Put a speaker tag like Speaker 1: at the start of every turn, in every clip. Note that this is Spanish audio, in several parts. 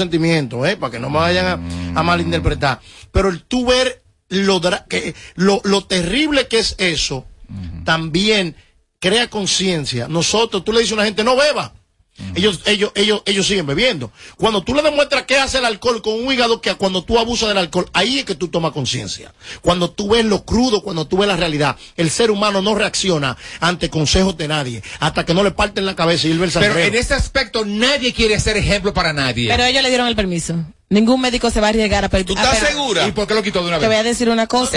Speaker 1: sentimientos, ¿eh? Para que no me vayan a, a malinterpretar. Pero el tú ver lo, que, lo, lo terrible que es eso, también crea conciencia. Nosotros, tú le dices a una gente, no beba. Ellos, ellos, ellos, ellos siguen bebiendo. Cuando tú le demuestras qué hace el alcohol con un hígado que cuando tú abusas del alcohol, ahí es que tú tomas conciencia. Cuando tú ves lo crudo, cuando tú ves la realidad, el ser humano no reacciona ante consejos de nadie, hasta que no le parten la cabeza y él ve el
Speaker 2: Pero en ese aspecto nadie quiere ser ejemplo para nadie.
Speaker 3: Pero ellos le dieron el permiso. Ningún médico se va a arriesgar a pedir.
Speaker 2: ¿Tú estás segura? ¿Y por qué lo quitó de una
Speaker 3: Te voy a decir una cosa.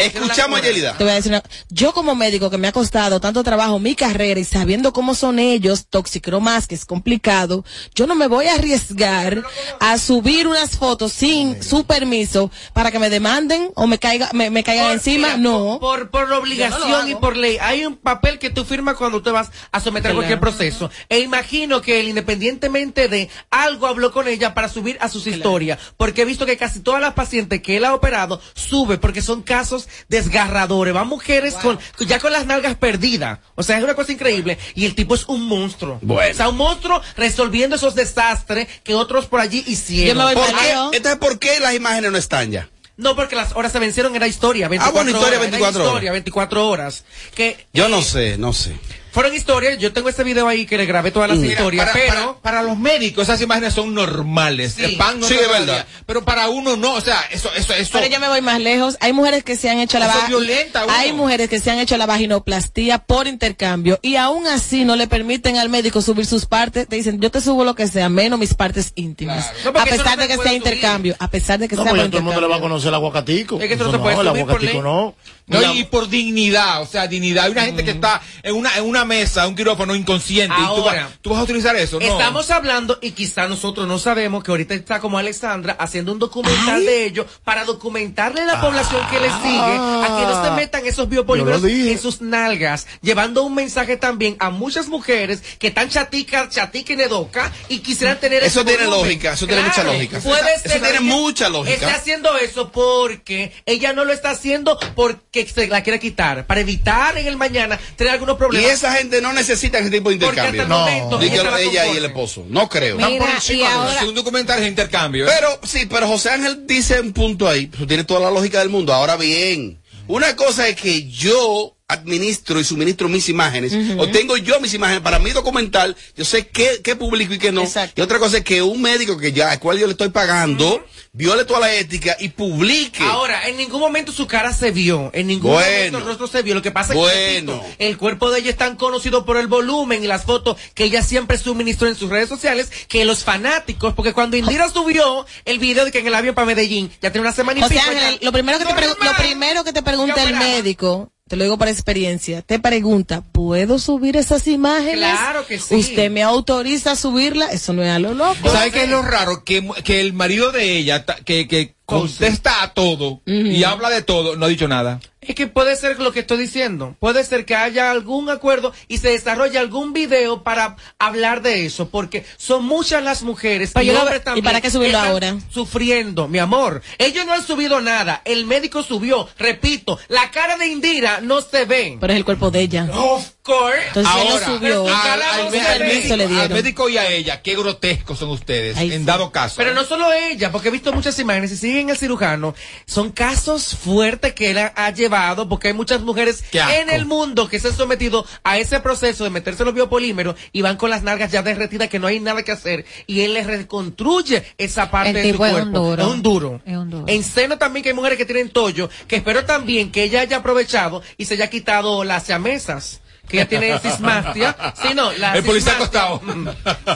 Speaker 4: Escuchamos a Yelida.
Speaker 3: Te voy a decir una- Yo como médico que me ha costado tanto trabajo mi carrera y sabiendo cómo son ellos, toxicromas, que es complicado, yo no me voy a arriesgar a subir unas fotos sin su permiso para que me demanden o me caiga, me, me caigan encima. no.
Speaker 5: Por, por
Speaker 3: no
Speaker 5: obligación y por ley. Hay un papel que tú firmas cuando te vas a someter a cualquier proceso. E imagino que él, independientemente de algo, habló con ella para subir a sus historias. Porque he visto que casi todas las pacientes que él ha operado sube porque son casos desgarradores. Van mujeres con, ya con las nalgas perdidas. O sea, es una cosa increíble. Y el tipo es un monstruo.
Speaker 4: Bueno.
Speaker 5: O sea, un monstruo resolviendo esos desastres que otros por allí hicieron.
Speaker 4: ¿Por qué? Entonces, ¿por qué las imágenes no están ya?
Speaker 5: No, porque las horas se vencieron, era historia. 24
Speaker 4: Ah, bueno, historia,
Speaker 5: horas, era
Speaker 4: 24 horas.
Speaker 5: historia, 24 horas. Que
Speaker 4: Yo no sé, no sé.
Speaker 5: Fueron historias, yo tengo ese video ahí que le grabé todas las
Speaker 2: Mira,
Speaker 5: historias,
Speaker 2: para,
Speaker 5: pero...
Speaker 2: para- para los médicos esas imágenes son normales.
Speaker 5: Sí.
Speaker 2: El pan no
Speaker 4: Sí,
Speaker 2: lo
Speaker 4: verdad.
Speaker 2: Pero para uno no, o sea, eso, eso, eso.
Speaker 3: Pero yo me voy más lejos. Hay mujeres que se han hecho la
Speaker 2: violenta, uno.
Speaker 3: Hay mujeres que se han hecho la vaginoplastía por intercambio y aún así no le permiten al médico subir sus partes. Te dicen, yo te subo lo que sea, menos mis partes íntimas.
Speaker 5: No,
Speaker 3: a pesar
Speaker 5: no
Speaker 3: de que sea
Speaker 5: subir.
Speaker 3: intercambio, a pesar de que
Speaker 1: No,
Speaker 3: sea
Speaker 1: pues todo el mundo le va a conocer el aguacatico.
Speaker 5: Es que eso no se
Speaker 1: no,
Speaker 5: puede
Speaker 1: el
Speaker 5: subir por
Speaker 1: aguacatico no.
Speaker 2: No, y por dignidad, o sea, dignidad. Hay una gente que está en una, en una mesa, un quirófano inconsciente, y tú
Speaker 5: Ahora,
Speaker 2: vas, tú vas a utilizar eso, ¿no?
Speaker 5: Estamos hablando, y quizá nosotros no sabemos, que ahorita está como Alexandra haciendo un documental de ello para documentarle a la población que le sigue a que no se metan esos biopolímeros en sus nalgas, llevando un mensaje también a muchas mujeres que están chaticas, chatica y nedoca y quisieran tener
Speaker 4: Eso tiene
Speaker 5: volumen.
Speaker 4: lógica, eso tiene mucha lógica.
Speaker 5: Puede
Speaker 4: Eso
Speaker 5: ser
Speaker 4: tiene
Speaker 5: ella
Speaker 4: mucha lógica.
Speaker 5: Está haciendo eso porque ella no lo está haciendo porque se la quiere quitar, para evitar en el mañana tener algunos
Speaker 4: Y
Speaker 5: problemas.
Speaker 4: esa gente no necesita ese tipo de
Speaker 5: Porque hasta
Speaker 4: intercambio.
Speaker 5: el
Speaker 1: No.
Speaker 5: momento
Speaker 4: Diga
Speaker 5: ella
Speaker 4: ella y el esposo. No creo.
Speaker 3: Mira,
Speaker 1: por
Speaker 3: y
Speaker 1: encima de
Speaker 3: ahora,
Speaker 2: Si un documental es intercambio. ¿eh?
Speaker 4: Pero sí, pero José Ángel dice un punto ahí, pues, tiene toda la lógica del mundo. Ahora bien, una cosa es que yo administro y suministro mis imágenes, o tengo yo mis imágenes para mi documental, yo sé qué, qué publico y qué no.
Speaker 3: Exacto.
Speaker 4: Y otra cosa es que un médico que ya, al cual yo le estoy pagando, viole toda la ética y publique.
Speaker 5: Ahora, en ningún momento su cara se vio, en ningún
Speaker 4: Bueno.
Speaker 5: momento el rostro se vio. Lo que pasa es que
Speaker 4: Bueno.
Speaker 5: repito, el cuerpo de ella es tan conocido por el volumen y las fotos que ella siempre suministró en sus redes sociales que los fanáticos, porque cuando Indira subió el video de que en el avión para Medellín ya tiene una semana y pico
Speaker 3: Ángel,
Speaker 5: ya-
Speaker 3: lo primero que te pregu-
Speaker 5: Normal.
Speaker 3: lo primero que te pregunta el médico, te lo digo por experiencia, te pregunta, ¿puedo subir esas imágenes?
Speaker 5: Claro que sí.
Speaker 3: ¿Usted me autoriza a subirla? Eso no es a lo loco.
Speaker 2: ¿Sabes qué es lo raro? Que, que el marido de ella, que, que contesta a todo y habla de todo, no ha dicho nada.
Speaker 5: Es que puede ser lo que estoy diciendo. Puede ser que haya algún acuerdo y se desarrolle algún video para hablar de eso, porque son muchas las mujeres
Speaker 3: Pero
Speaker 5: y hombres
Speaker 3: ¿y
Speaker 5: también.
Speaker 3: para qué subirlo ahora?
Speaker 5: Sufriendo, mi amor. Ellos no han subido nada. El médico subió. Repito, la cara de Indira no se ve.
Speaker 3: Pero es el cuerpo de ella.
Speaker 5: Of course.
Speaker 3: Entonces él
Speaker 2: Ahora,
Speaker 3: lo subió.
Speaker 2: Al, al
Speaker 5: no
Speaker 2: al médico,
Speaker 3: le
Speaker 2: al médico y a ella, qué grotescos son ustedes,
Speaker 3: Ay,
Speaker 2: en
Speaker 3: sí.
Speaker 2: dado caso.
Speaker 5: Pero no solo ella, porque he visto muchas imágenes y siguen el cirujano. Son casos fuertes que él ha, ha llevado, porque hay muchas mujeres en el mundo que se han sometido a ese proceso de meterse los biopolímeros y van con las nalgas ya derretidas que no hay nada que hacer. Y él les reconstruye esa parte
Speaker 6: El
Speaker 5: de su
Speaker 6: tipo es un
Speaker 5: cuerpo.
Speaker 6: duro.
Speaker 5: Es un duro.
Speaker 6: Es un duro.
Speaker 5: En seno también que hay mujeres que tienen tollo, que espero también que ella haya aprovechado y se haya quitado las siamesas. Que ella tiene cismastia. Sí, no, la
Speaker 2: El policía acostado.
Speaker 5: Mm.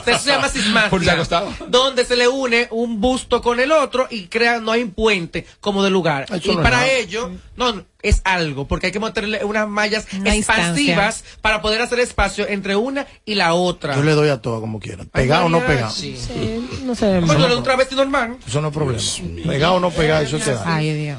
Speaker 5: Eso se llama cismastia.
Speaker 2: Policía acostado.
Speaker 5: Donde se le une un busto con el otro y crea, no hay un puente como de lugar.
Speaker 1: Eso
Speaker 5: y
Speaker 1: no
Speaker 5: para
Speaker 1: nada.
Speaker 5: ello, no, no, es algo, porque hay que meterle unas mallas
Speaker 6: Una
Speaker 5: expansivas para poder hacer espacio entre una y la otra.
Speaker 1: Yo le doy a todas como quiera. Pegado o no pegado.
Speaker 5: sí.
Speaker 3: No se ve
Speaker 5: Pues doy un travesti normal.
Speaker 1: Eso no es problema. Pegado o no pegado, eso te da.
Speaker 6: Ay, Dios.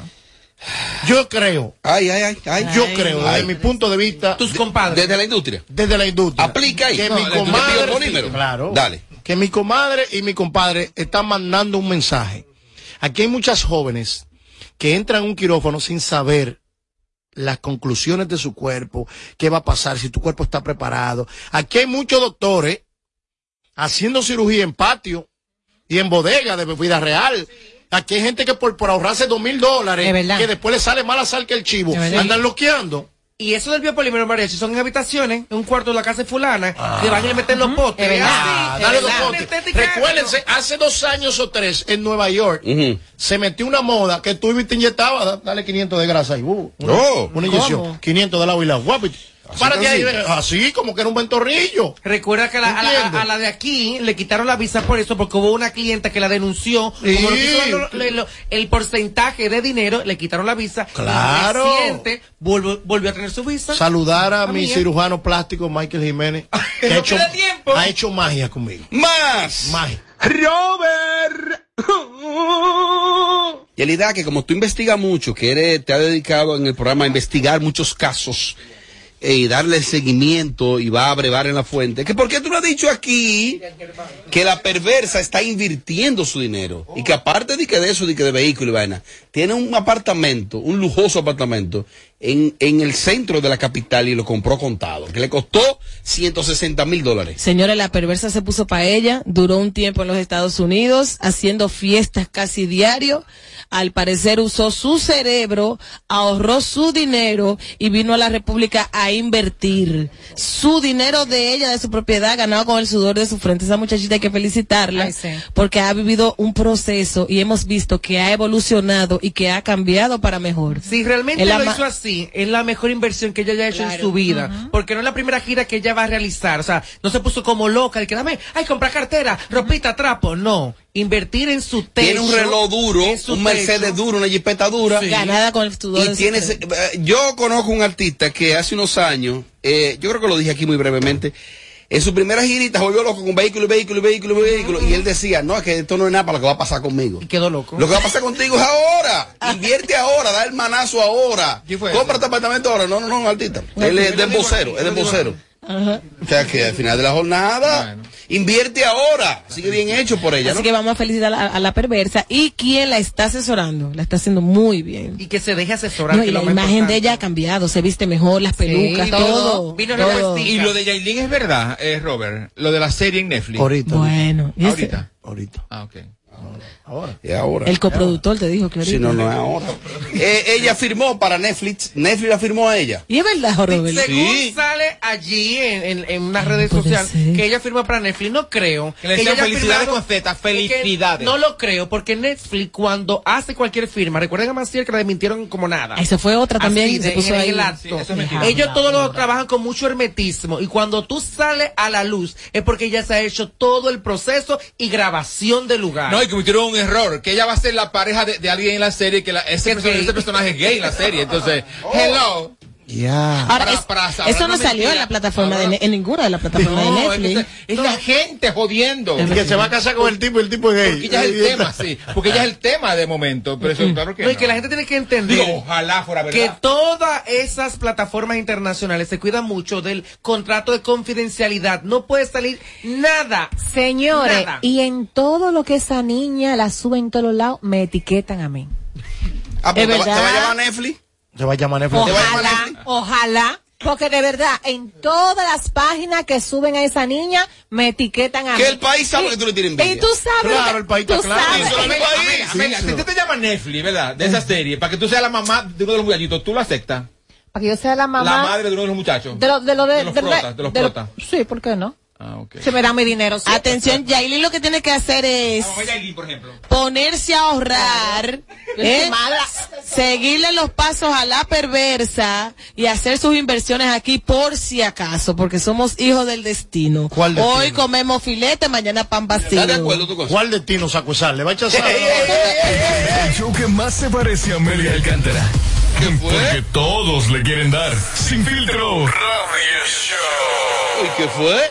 Speaker 1: Yo creo,
Speaker 4: Ay, ay, ay, ay.
Speaker 1: yo creo, desde mi punto de vista,
Speaker 5: Tus compadres.
Speaker 4: Desde la industria.
Speaker 1: desde la industria.
Speaker 4: Aplica ahí.
Speaker 1: Que
Speaker 4: No,
Speaker 1: mi comadre, claro.
Speaker 4: Dale.
Speaker 1: Que mi comadre y mi compadre están mandando un mensaje. Aquí hay muchas jóvenes que entran a un quirófano sin saber las conclusiones de su cuerpo, qué va a pasar, si tu cuerpo está preparado. Aquí hay muchos doctores haciendo cirugía en patio, y en bodega de bebida real. Aquí hay gente que por, por ahorrarse dos mil dólares, que después le sale mala sal que el chivo, andan loqueando.
Speaker 5: Y eso del biopolímero mariachi son en habitaciones, en un cuarto de la casa de fulana, que van y le meten los potes.
Speaker 3: Es verdad.
Speaker 1: Ah, dale
Speaker 5: es
Speaker 1: potes.
Speaker 5: Estética,
Speaker 1: Recuérdense, hace dos años o tres en Nueva York se metió una moda que tú y te inyectabas, da- dale 500 de grasa ahí, uh, una,
Speaker 4: Oh.
Speaker 1: una inyección,
Speaker 3: ¿Cómo?
Speaker 1: 500 de lado y lado,
Speaker 4: así.
Speaker 1: así como que era un ventorrillo.
Speaker 5: Recuerda que a la, a, la,
Speaker 1: Entiendo.
Speaker 5: a la de aquí le quitaron la visa por eso, porque hubo una clienta que la denunció.
Speaker 1: Sí.
Speaker 5: Como no quiso dar lo- lo- lo- el porcentaje de dinero, le quitaron la visa.
Speaker 1: Claro.
Speaker 5: Y reciente volvió, volvió a tener su visa.
Speaker 1: Saludar a mi cirujano plástico Michael Jiménez, que
Speaker 2: no
Speaker 1: ha hecho,
Speaker 2: tiempo.
Speaker 1: ha hecho magia conmigo.
Speaker 4: Más.
Speaker 1: Magia.
Speaker 4: Robert. Y la idea que como tú investigas mucho, que eres, te has dedicado en el programa a investigar muchos casos y darle seguimiento y va a brevar en la fuente, que por qué tú no has dicho aquí que la perversa está invirtiendo su dinero y que aparte de que de eso, de que de vehículo y vaina, tiene un apartamento, un lujoso apartamento en, en el centro de la capital y lo compró contado, que le costó 160 mil dólares.
Speaker 3: Señores, la perversa se puso para ella, duró un tiempo en los Estados Unidos, haciendo fiestas casi diario. Al parecer usó su cerebro, ahorró su dinero y vino a la República a invertir. Su dinero de ella, de su propiedad, ganado con el sudor de su frente. Esa muchachita hay que felicitarla
Speaker 6: Ay, sí.
Speaker 3: porque ha vivido un proceso y hemos visto que ha evolucionado y que ha cambiado para mejor.
Speaker 5: Si realmente
Speaker 3: Es la
Speaker 5: lo hizo así, es la mejor inversión que ella haya hecho en su vida. Porque no es la primera gira que ella va a realizar. O sea, no se puso como loca de que dame, ay, comprar cartera, ropita, trapo. No. Invertir en su techo.
Speaker 4: Tiene un reloj duro, un Mercedes duro, una jipeta dura.
Speaker 3: Ganada con el sudor
Speaker 4: Y
Speaker 3: de
Speaker 4: tiene, ese- eh, yo conozco un artista que hace unos años, eh, yo creo que lo dije aquí muy brevemente, en su primera girita volvió loco con vehículo, y vehículo, y vehículo, y vehículo, y él decía, no, es que esto no es nada para lo que va a pasar conmigo.
Speaker 5: Y quedó loco.
Speaker 4: Lo que va a pasar contigo es ahora. Invierte ahora, da el manazo ahora.
Speaker 2: ¿Quién fue
Speaker 4: Compra este apartamento ahora. No, no, no, artista. Él es de vocero, es vocero. O sea que al final de la jornada,
Speaker 2: Bueno.
Speaker 4: invierte ahora. Sigue bien hecho por ella,
Speaker 3: Así
Speaker 4: ¿no?
Speaker 3: que vamos a felicitar a, a la perversa y quien la está asesorando, la está haciendo muy bien.
Speaker 5: Y que se deje asesorar.
Speaker 3: No,
Speaker 5: que
Speaker 3: y la imagen de ella ha cambiado, se viste mejor, las pelucas,
Speaker 5: Sí,
Speaker 3: todo.
Speaker 5: vino
Speaker 3: todo.
Speaker 2: Y lo de Yailin es verdad, eh, Robert. Lo de la serie en Netflix.
Speaker 1: Ahorita.
Speaker 3: Bueno,
Speaker 2: Ahorita.
Speaker 1: Ahorita.
Speaker 2: Ah, ok.
Speaker 1: Ahora.
Speaker 4: Ahora.
Speaker 3: el coproductor te dijo que ahorita.
Speaker 4: Si no, no es ahora. Eh, ella firmó para Netflix. Netflix la firmó a ella.
Speaker 3: Y es verdad, Robert.
Speaker 5: Según
Speaker 2: Sí.
Speaker 5: sale allí en, en, en unas redes sociales
Speaker 3: ser.
Speaker 5: que ella firma para Netflix, no creo.
Speaker 2: Que le
Speaker 5: ella
Speaker 2: felicidades
Speaker 5: firmado-
Speaker 2: con Z,
Speaker 5: Es que
Speaker 2: felicidades.
Speaker 5: No lo creo, porque Netflix cuando hace cualquier firma, recuerden a Maciel que la desmintieron como nada.
Speaker 3: Esa fue otra también,
Speaker 5: Así,
Speaker 3: se puso
Speaker 5: en
Speaker 3: ahí.
Speaker 5: el acto.
Speaker 2: Sí, eso es.
Speaker 5: Ellos todos lo trabajan con mucho hermetismo y cuando tú sales a la luz es porque ya se ha hecho todo el proceso y grabación del lugar.
Speaker 2: No, y cometieron un error, que ella va a ser la pareja de, de alguien en la serie, que la- ese, personaje,
Speaker 5: gay.
Speaker 2: ese personaje es gay en la serie. Entonces, hello.
Speaker 1: Ya.
Speaker 3: Ahora,
Speaker 2: Para-
Speaker 3: es-
Speaker 2: para saber
Speaker 3: eso no salió en la plataforma de
Speaker 2: Ahora-
Speaker 3: Ne- en ninguna de las plataformas
Speaker 2: No,
Speaker 3: de
Speaker 2: es, que
Speaker 3: Netflix.
Speaker 2: se- es la gente jodiendo.
Speaker 1: Y que se va a casar con el tipo y el tipo es gay.
Speaker 2: Porque ya es el tema, sí. Porque ya es el tema de momento. Pero eso, claro que
Speaker 5: No,
Speaker 2: no.
Speaker 5: que la gente tiene que entender
Speaker 2: Digo, ojalá fuera verdad.
Speaker 5: que todas esas plataformas internacionales se cuidan mucho del contrato de confidencialidad. No puede salir nada.
Speaker 6: Señores,
Speaker 5: Nada.
Speaker 6: y en todo lo que esa niña la sube en todos lados, me etiquetan a mí.
Speaker 4: Ah, pues
Speaker 3: Es
Speaker 4: te, va, te va a
Speaker 3: verdad.
Speaker 4: llamar Netflix.
Speaker 1: Se va a llamar Netflix.
Speaker 6: Ojalá, ojalá. Porque de verdad, en todas las páginas que suben a esa niña, me etiquetan a mí.
Speaker 4: Que el país sabe
Speaker 6: Y-
Speaker 4: que tú le tienes envidia.
Speaker 6: Y tú sabes.
Speaker 1: Claro,
Speaker 6: que-
Speaker 1: el país está claro.
Speaker 6: sabes-
Speaker 2: Eso, Amelia,
Speaker 4: país.
Speaker 2: Amelia,
Speaker 1: Sí,
Speaker 2: si te, te llama Netflix, ¿verdad? De esa serie, para que tú seas la mamá de uno de los muchachitos, ¿tú lo aceptas?
Speaker 6: Para que yo sea la mamá.
Speaker 2: La madre de uno de los muchachos.
Speaker 6: De lo de, lo de,
Speaker 2: De los protas, de los
Speaker 6: lo-
Speaker 2: protas.
Speaker 6: Sí, ¿por qué no?
Speaker 2: Ah, ok.
Speaker 6: Se me da mi dinero. sí.
Speaker 3: Atención, Yailin lo que tiene que hacer es
Speaker 2: Yailin, por ejemplo.
Speaker 3: ponerse a ahorrar, ¿eh? seguirle los pasos a la perversa y hacer sus inversiones aquí por si acaso, porque somos hijos del destino.
Speaker 1: ¿Cuál destino?
Speaker 3: Hoy comemos filete, mañana pan vacío.
Speaker 4: ¿Estás de acuerdo tú con eso?
Speaker 1: ¿Cuál destino sacó esa? ¿Le va a echar sal?
Speaker 7: El show que más se parece a Amelia Alcántara. Porque todos le quieren dar. Sin filtro. Radio Show.
Speaker 4: ¿qué fue?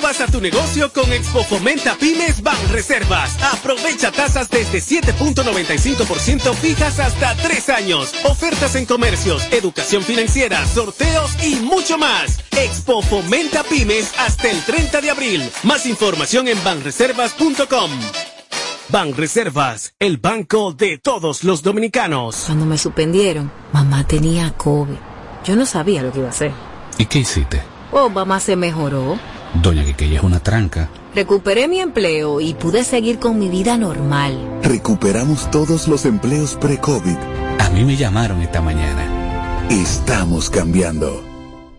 Speaker 8: nuevas
Speaker 9: a tu negocio con Expo Fomenta Pymes Ban Reservas. Aprovecha tasas desde 7.95% fijas hasta 3 años. Ofertas en comercios, educación financiera, sorteos y mucho más. Expo Fomenta Pymes hasta el 30 de abril. Más información en banreservas.com. Ban Reservas, el banco de todos los dominicanos.
Speaker 10: Cuando me suspendieron, mamá tenía COVID. Yo no sabía lo que iba a hacer.
Speaker 11: ¿Y qué hiciste?
Speaker 10: Oh, mamá se mejoró.
Speaker 11: Doña Quiqueya es una tranca.
Speaker 10: Recuperé mi empleo y pude seguir con mi vida normal.
Speaker 12: Recuperamos todos los empleos pre-COVID.
Speaker 11: A mí me llamaron esta mañana.
Speaker 12: Estamos cambiando.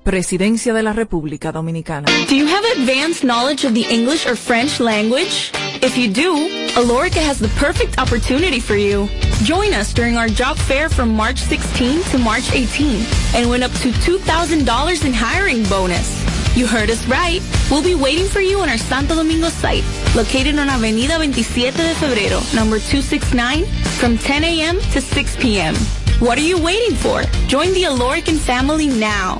Speaker 13: Presidencia de la República Dominicana.
Speaker 14: Do you have advanced knowledge of the English or French language? If you do, Alorica has the perfect opportunity for you. Join us during our job fair from March 16 to March 18 and win up to $2,000 in hiring bonus. You heard us right. We'll be waiting for you on our Santo Domingo site, located on Avenida 27 de Febrero, number 269, from 10 a.m. to 6 p.m. What are you waiting for? Join the Alorican family now.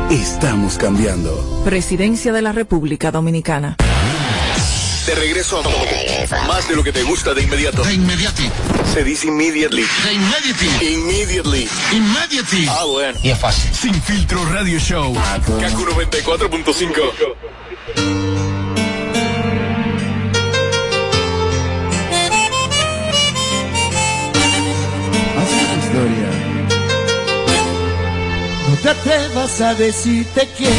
Speaker 12: Estamos cambiando.
Speaker 13: Presidencia de la República Dominicana.
Speaker 7: De regreso a más de lo que te gusta de inmediato. De inmediati. Se dice immediately. De inmediati. Immediately. Immediately. Ah, bueno. Y es fácil. Sin filtro radio show. Kaku 94.5.
Speaker 8: No te atrevas a decir te quiero.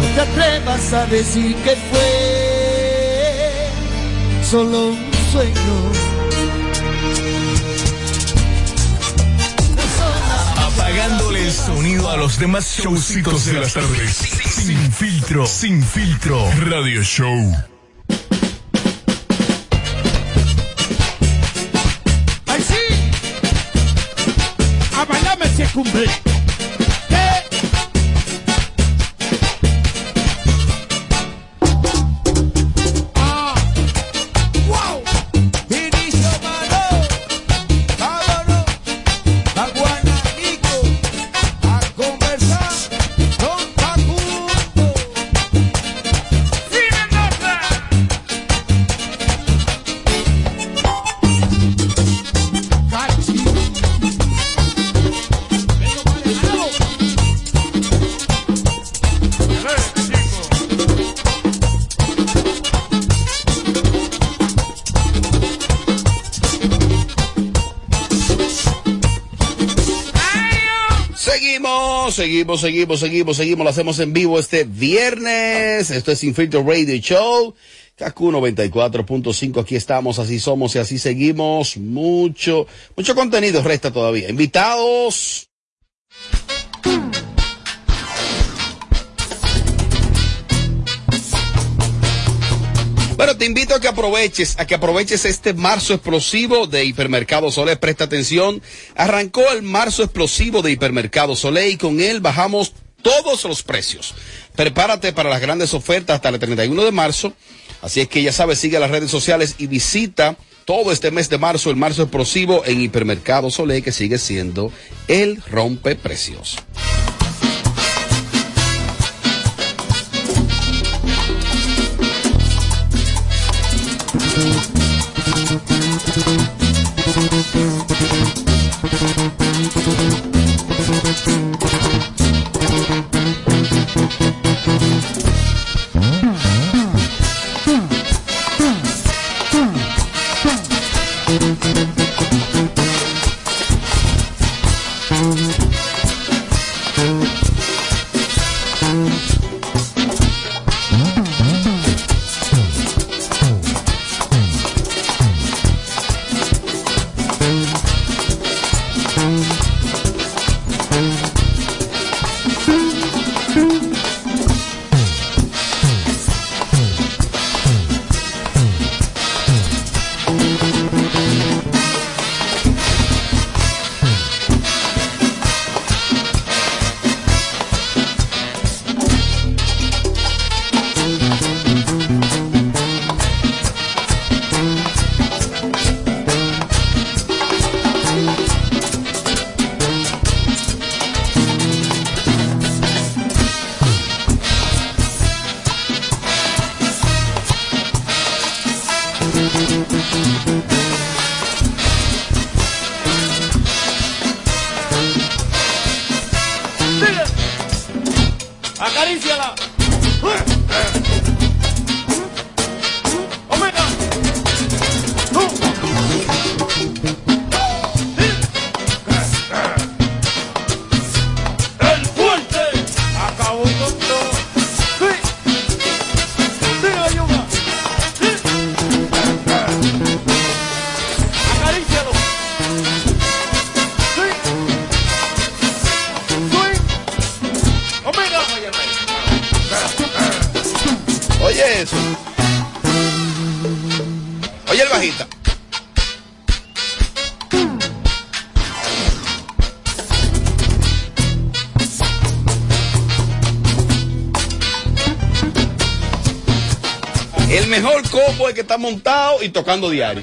Speaker 8: No te atrevas a decir que fue solo un sueño.
Speaker 7: Apagándole el sonido a los demás showcitos de las tardes. Sin filtro. Sin filtro. Radio show.
Speaker 8: Bailarme se
Speaker 4: Seguimos, seguimos, seguimos. Lo hacemos en vivo este viernes. Esto es Infiltro Radio Show. Kaku 94.5. Aquí estamos, así somos y así seguimos. Mucho, mucho contenido resta todavía. Invitados. Bueno, te invito a que aproveches, a que aproveches este marzo explosivo de Hipermercado Solé. Presta atención. Arrancó el marzo explosivo de Hipermercado Solé y con él bajamos todos los precios. Prepárate para las grandes ofertas hasta el 31 de marzo. Así es que ya sabes, sigue las redes sociales y visita todo este mes de marzo, el marzo explosivo en Hipermercado Solé, que sigue siendo el rompeprecios. 下来了。Y tocando diario.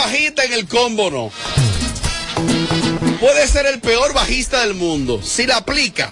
Speaker 4: Bajista en el combo, no. Puede ser el peor bajista del mundo. Si la aplica.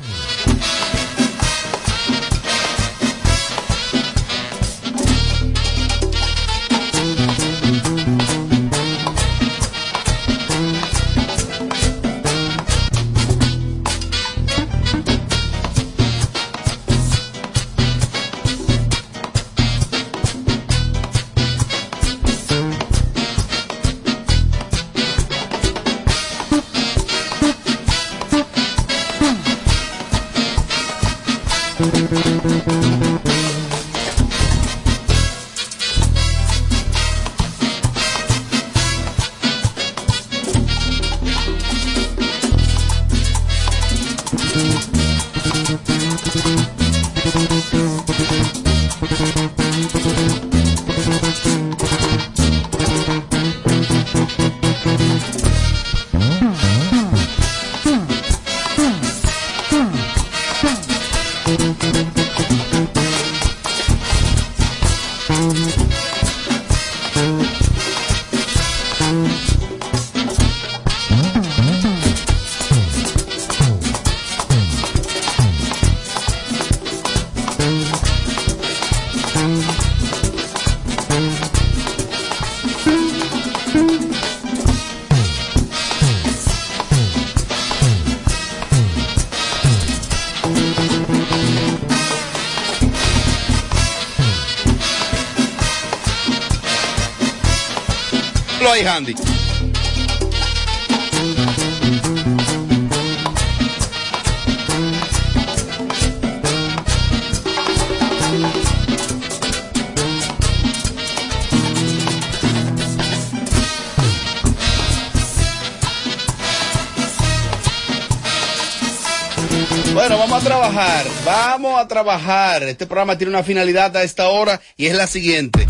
Speaker 4: Bueno, vamos a trabajar, vamos a trabajar. Este programa tiene una finalidad a esta hora y es la siguiente.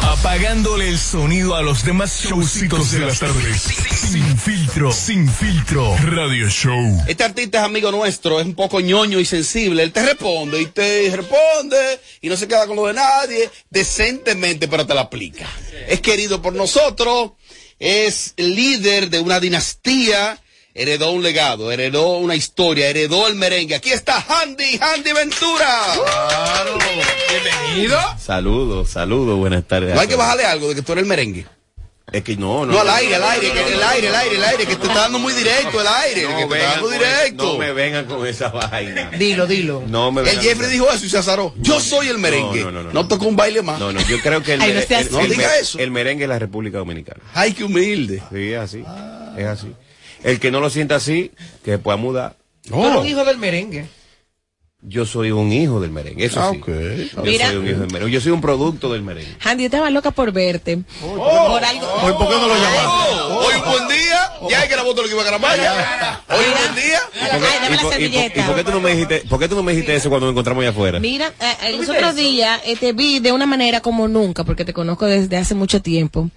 Speaker 7: Apagándole el sonido a los demás showcitos de las tardes. Sin filtro, sin filtro. Radio Show.
Speaker 4: Este artista es amigo nuestro, es un poco ñoño y sensible. Él te responde y te responde y no se queda con lo de nadie decentemente, pero te la aplica. Es querido por nosotros, es líder de una dinastía, heredó un legado, heredó una historia, heredó el merengue. Aquí está Handy, Handy Ventura.
Speaker 2: Bienvenido.
Speaker 15: Saludos, saludos, buenas tardes.
Speaker 4: No hay que bajarle algo de que tú eres el merengue.
Speaker 15: Es que no, no.
Speaker 4: No, al aire, al aire, que el aire, el aire, el aire, que te está dando muy directo el aire,
Speaker 15: No
Speaker 4: que te está dando
Speaker 15: con-
Speaker 4: directo.
Speaker 15: No me vengan con esa vaina.
Speaker 5: Dilo, dilo.
Speaker 15: No me
Speaker 4: El
Speaker 15: vengan
Speaker 4: Jeffrey dijo eso y se azaró. Yo soy el merengue.
Speaker 15: No, no, no,
Speaker 4: No tocó un baile más.
Speaker 15: No, no, yo creo que el,
Speaker 4: Ay, no
Speaker 15: el-.
Speaker 4: No
Speaker 15: el
Speaker 4: diga eso.
Speaker 15: el merengue es la República Dominicana.
Speaker 4: Ay, qué humilde.
Speaker 15: Sí, es así. Es así. El que no lo sienta así, que pueda mudar.
Speaker 5: Tú eres un hijo del merengue.
Speaker 15: Yo soy un hijo del merengue, eso
Speaker 4: Ah,
Speaker 15: sí. Yo
Speaker 3: Mira.
Speaker 15: soy un hijo del merengue. Yo soy un producto del merengue.
Speaker 3: Handy, yo estaba loca por verte.
Speaker 4: Oh,
Speaker 3: por algo.
Speaker 4: Hoy, ¿por qué no lo llamamos? Hoy un buen día, ya hay que la voto lo que iba a grabar. ya. Hoy un buen día.
Speaker 15: ¿Y por, qué-
Speaker 3: Ay, dame
Speaker 15: y
Speaker 3: la
Speaker 15: por- y por-
Speaker 3: servilleta.
Speaker 15: y por qué tú no me dijiste, por qué tú no me dijiste eso cuando nos encontramos allá afuera?
Speaker 3: Mira, eh, eh, los otros días eh, te vi de una manera como nunca, porque te conozco desde hace mucho tiempo.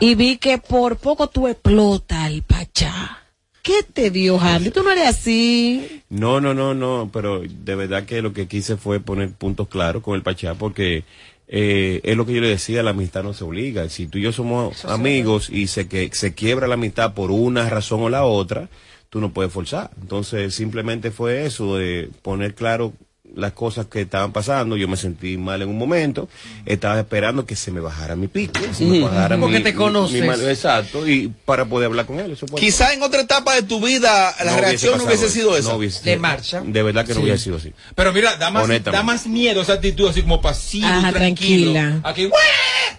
Speaker 3: Y vi que por poco tú explotas el pachá. ¿Qué te dio, Handy? Tú no eres así.
Speaker 15: No, no, no, no, pero de verdad que lo que quise fue poner puntos claros con el Pachá porque eh, es lo que yo le decía, la amistad no se obliga. Si tú y yo somos amigos y se, que, se quiebra la amistad por una razón o la otra, tú no puedes forzar. Entonces simplemente fue eso, de poner claro las cosas que estaban pasando. Yo me sentí mal en un momento, estaba esperando que se me bajara mi pique, se me bajara
Speaker 4: Porque
Speaker 15: mi-
Speaker 4: te conoces.
Speaker 15: mi mal- exacto, y para poder hablar con él. Eso
Speaker 4: Quizá en otra etapa de tu vida la
Speaker 15: No
Speaker 4: reacción no hubiese sido
Speaker 15: eso.
Speaker 4: esa.
Speaker 15: No hubiese-
Speaker 5: De marcha.
Speaker 15: De verdad que no hubiese sido así.
Speaker 2: Pero mira, da más, da más miedo esa actitud así como pasivo,
Speaker 3: Ajá,
Speaker 2: tranquilo.
Speaker 3: tranquila.
Speaker 2: Aquí, ¡guau!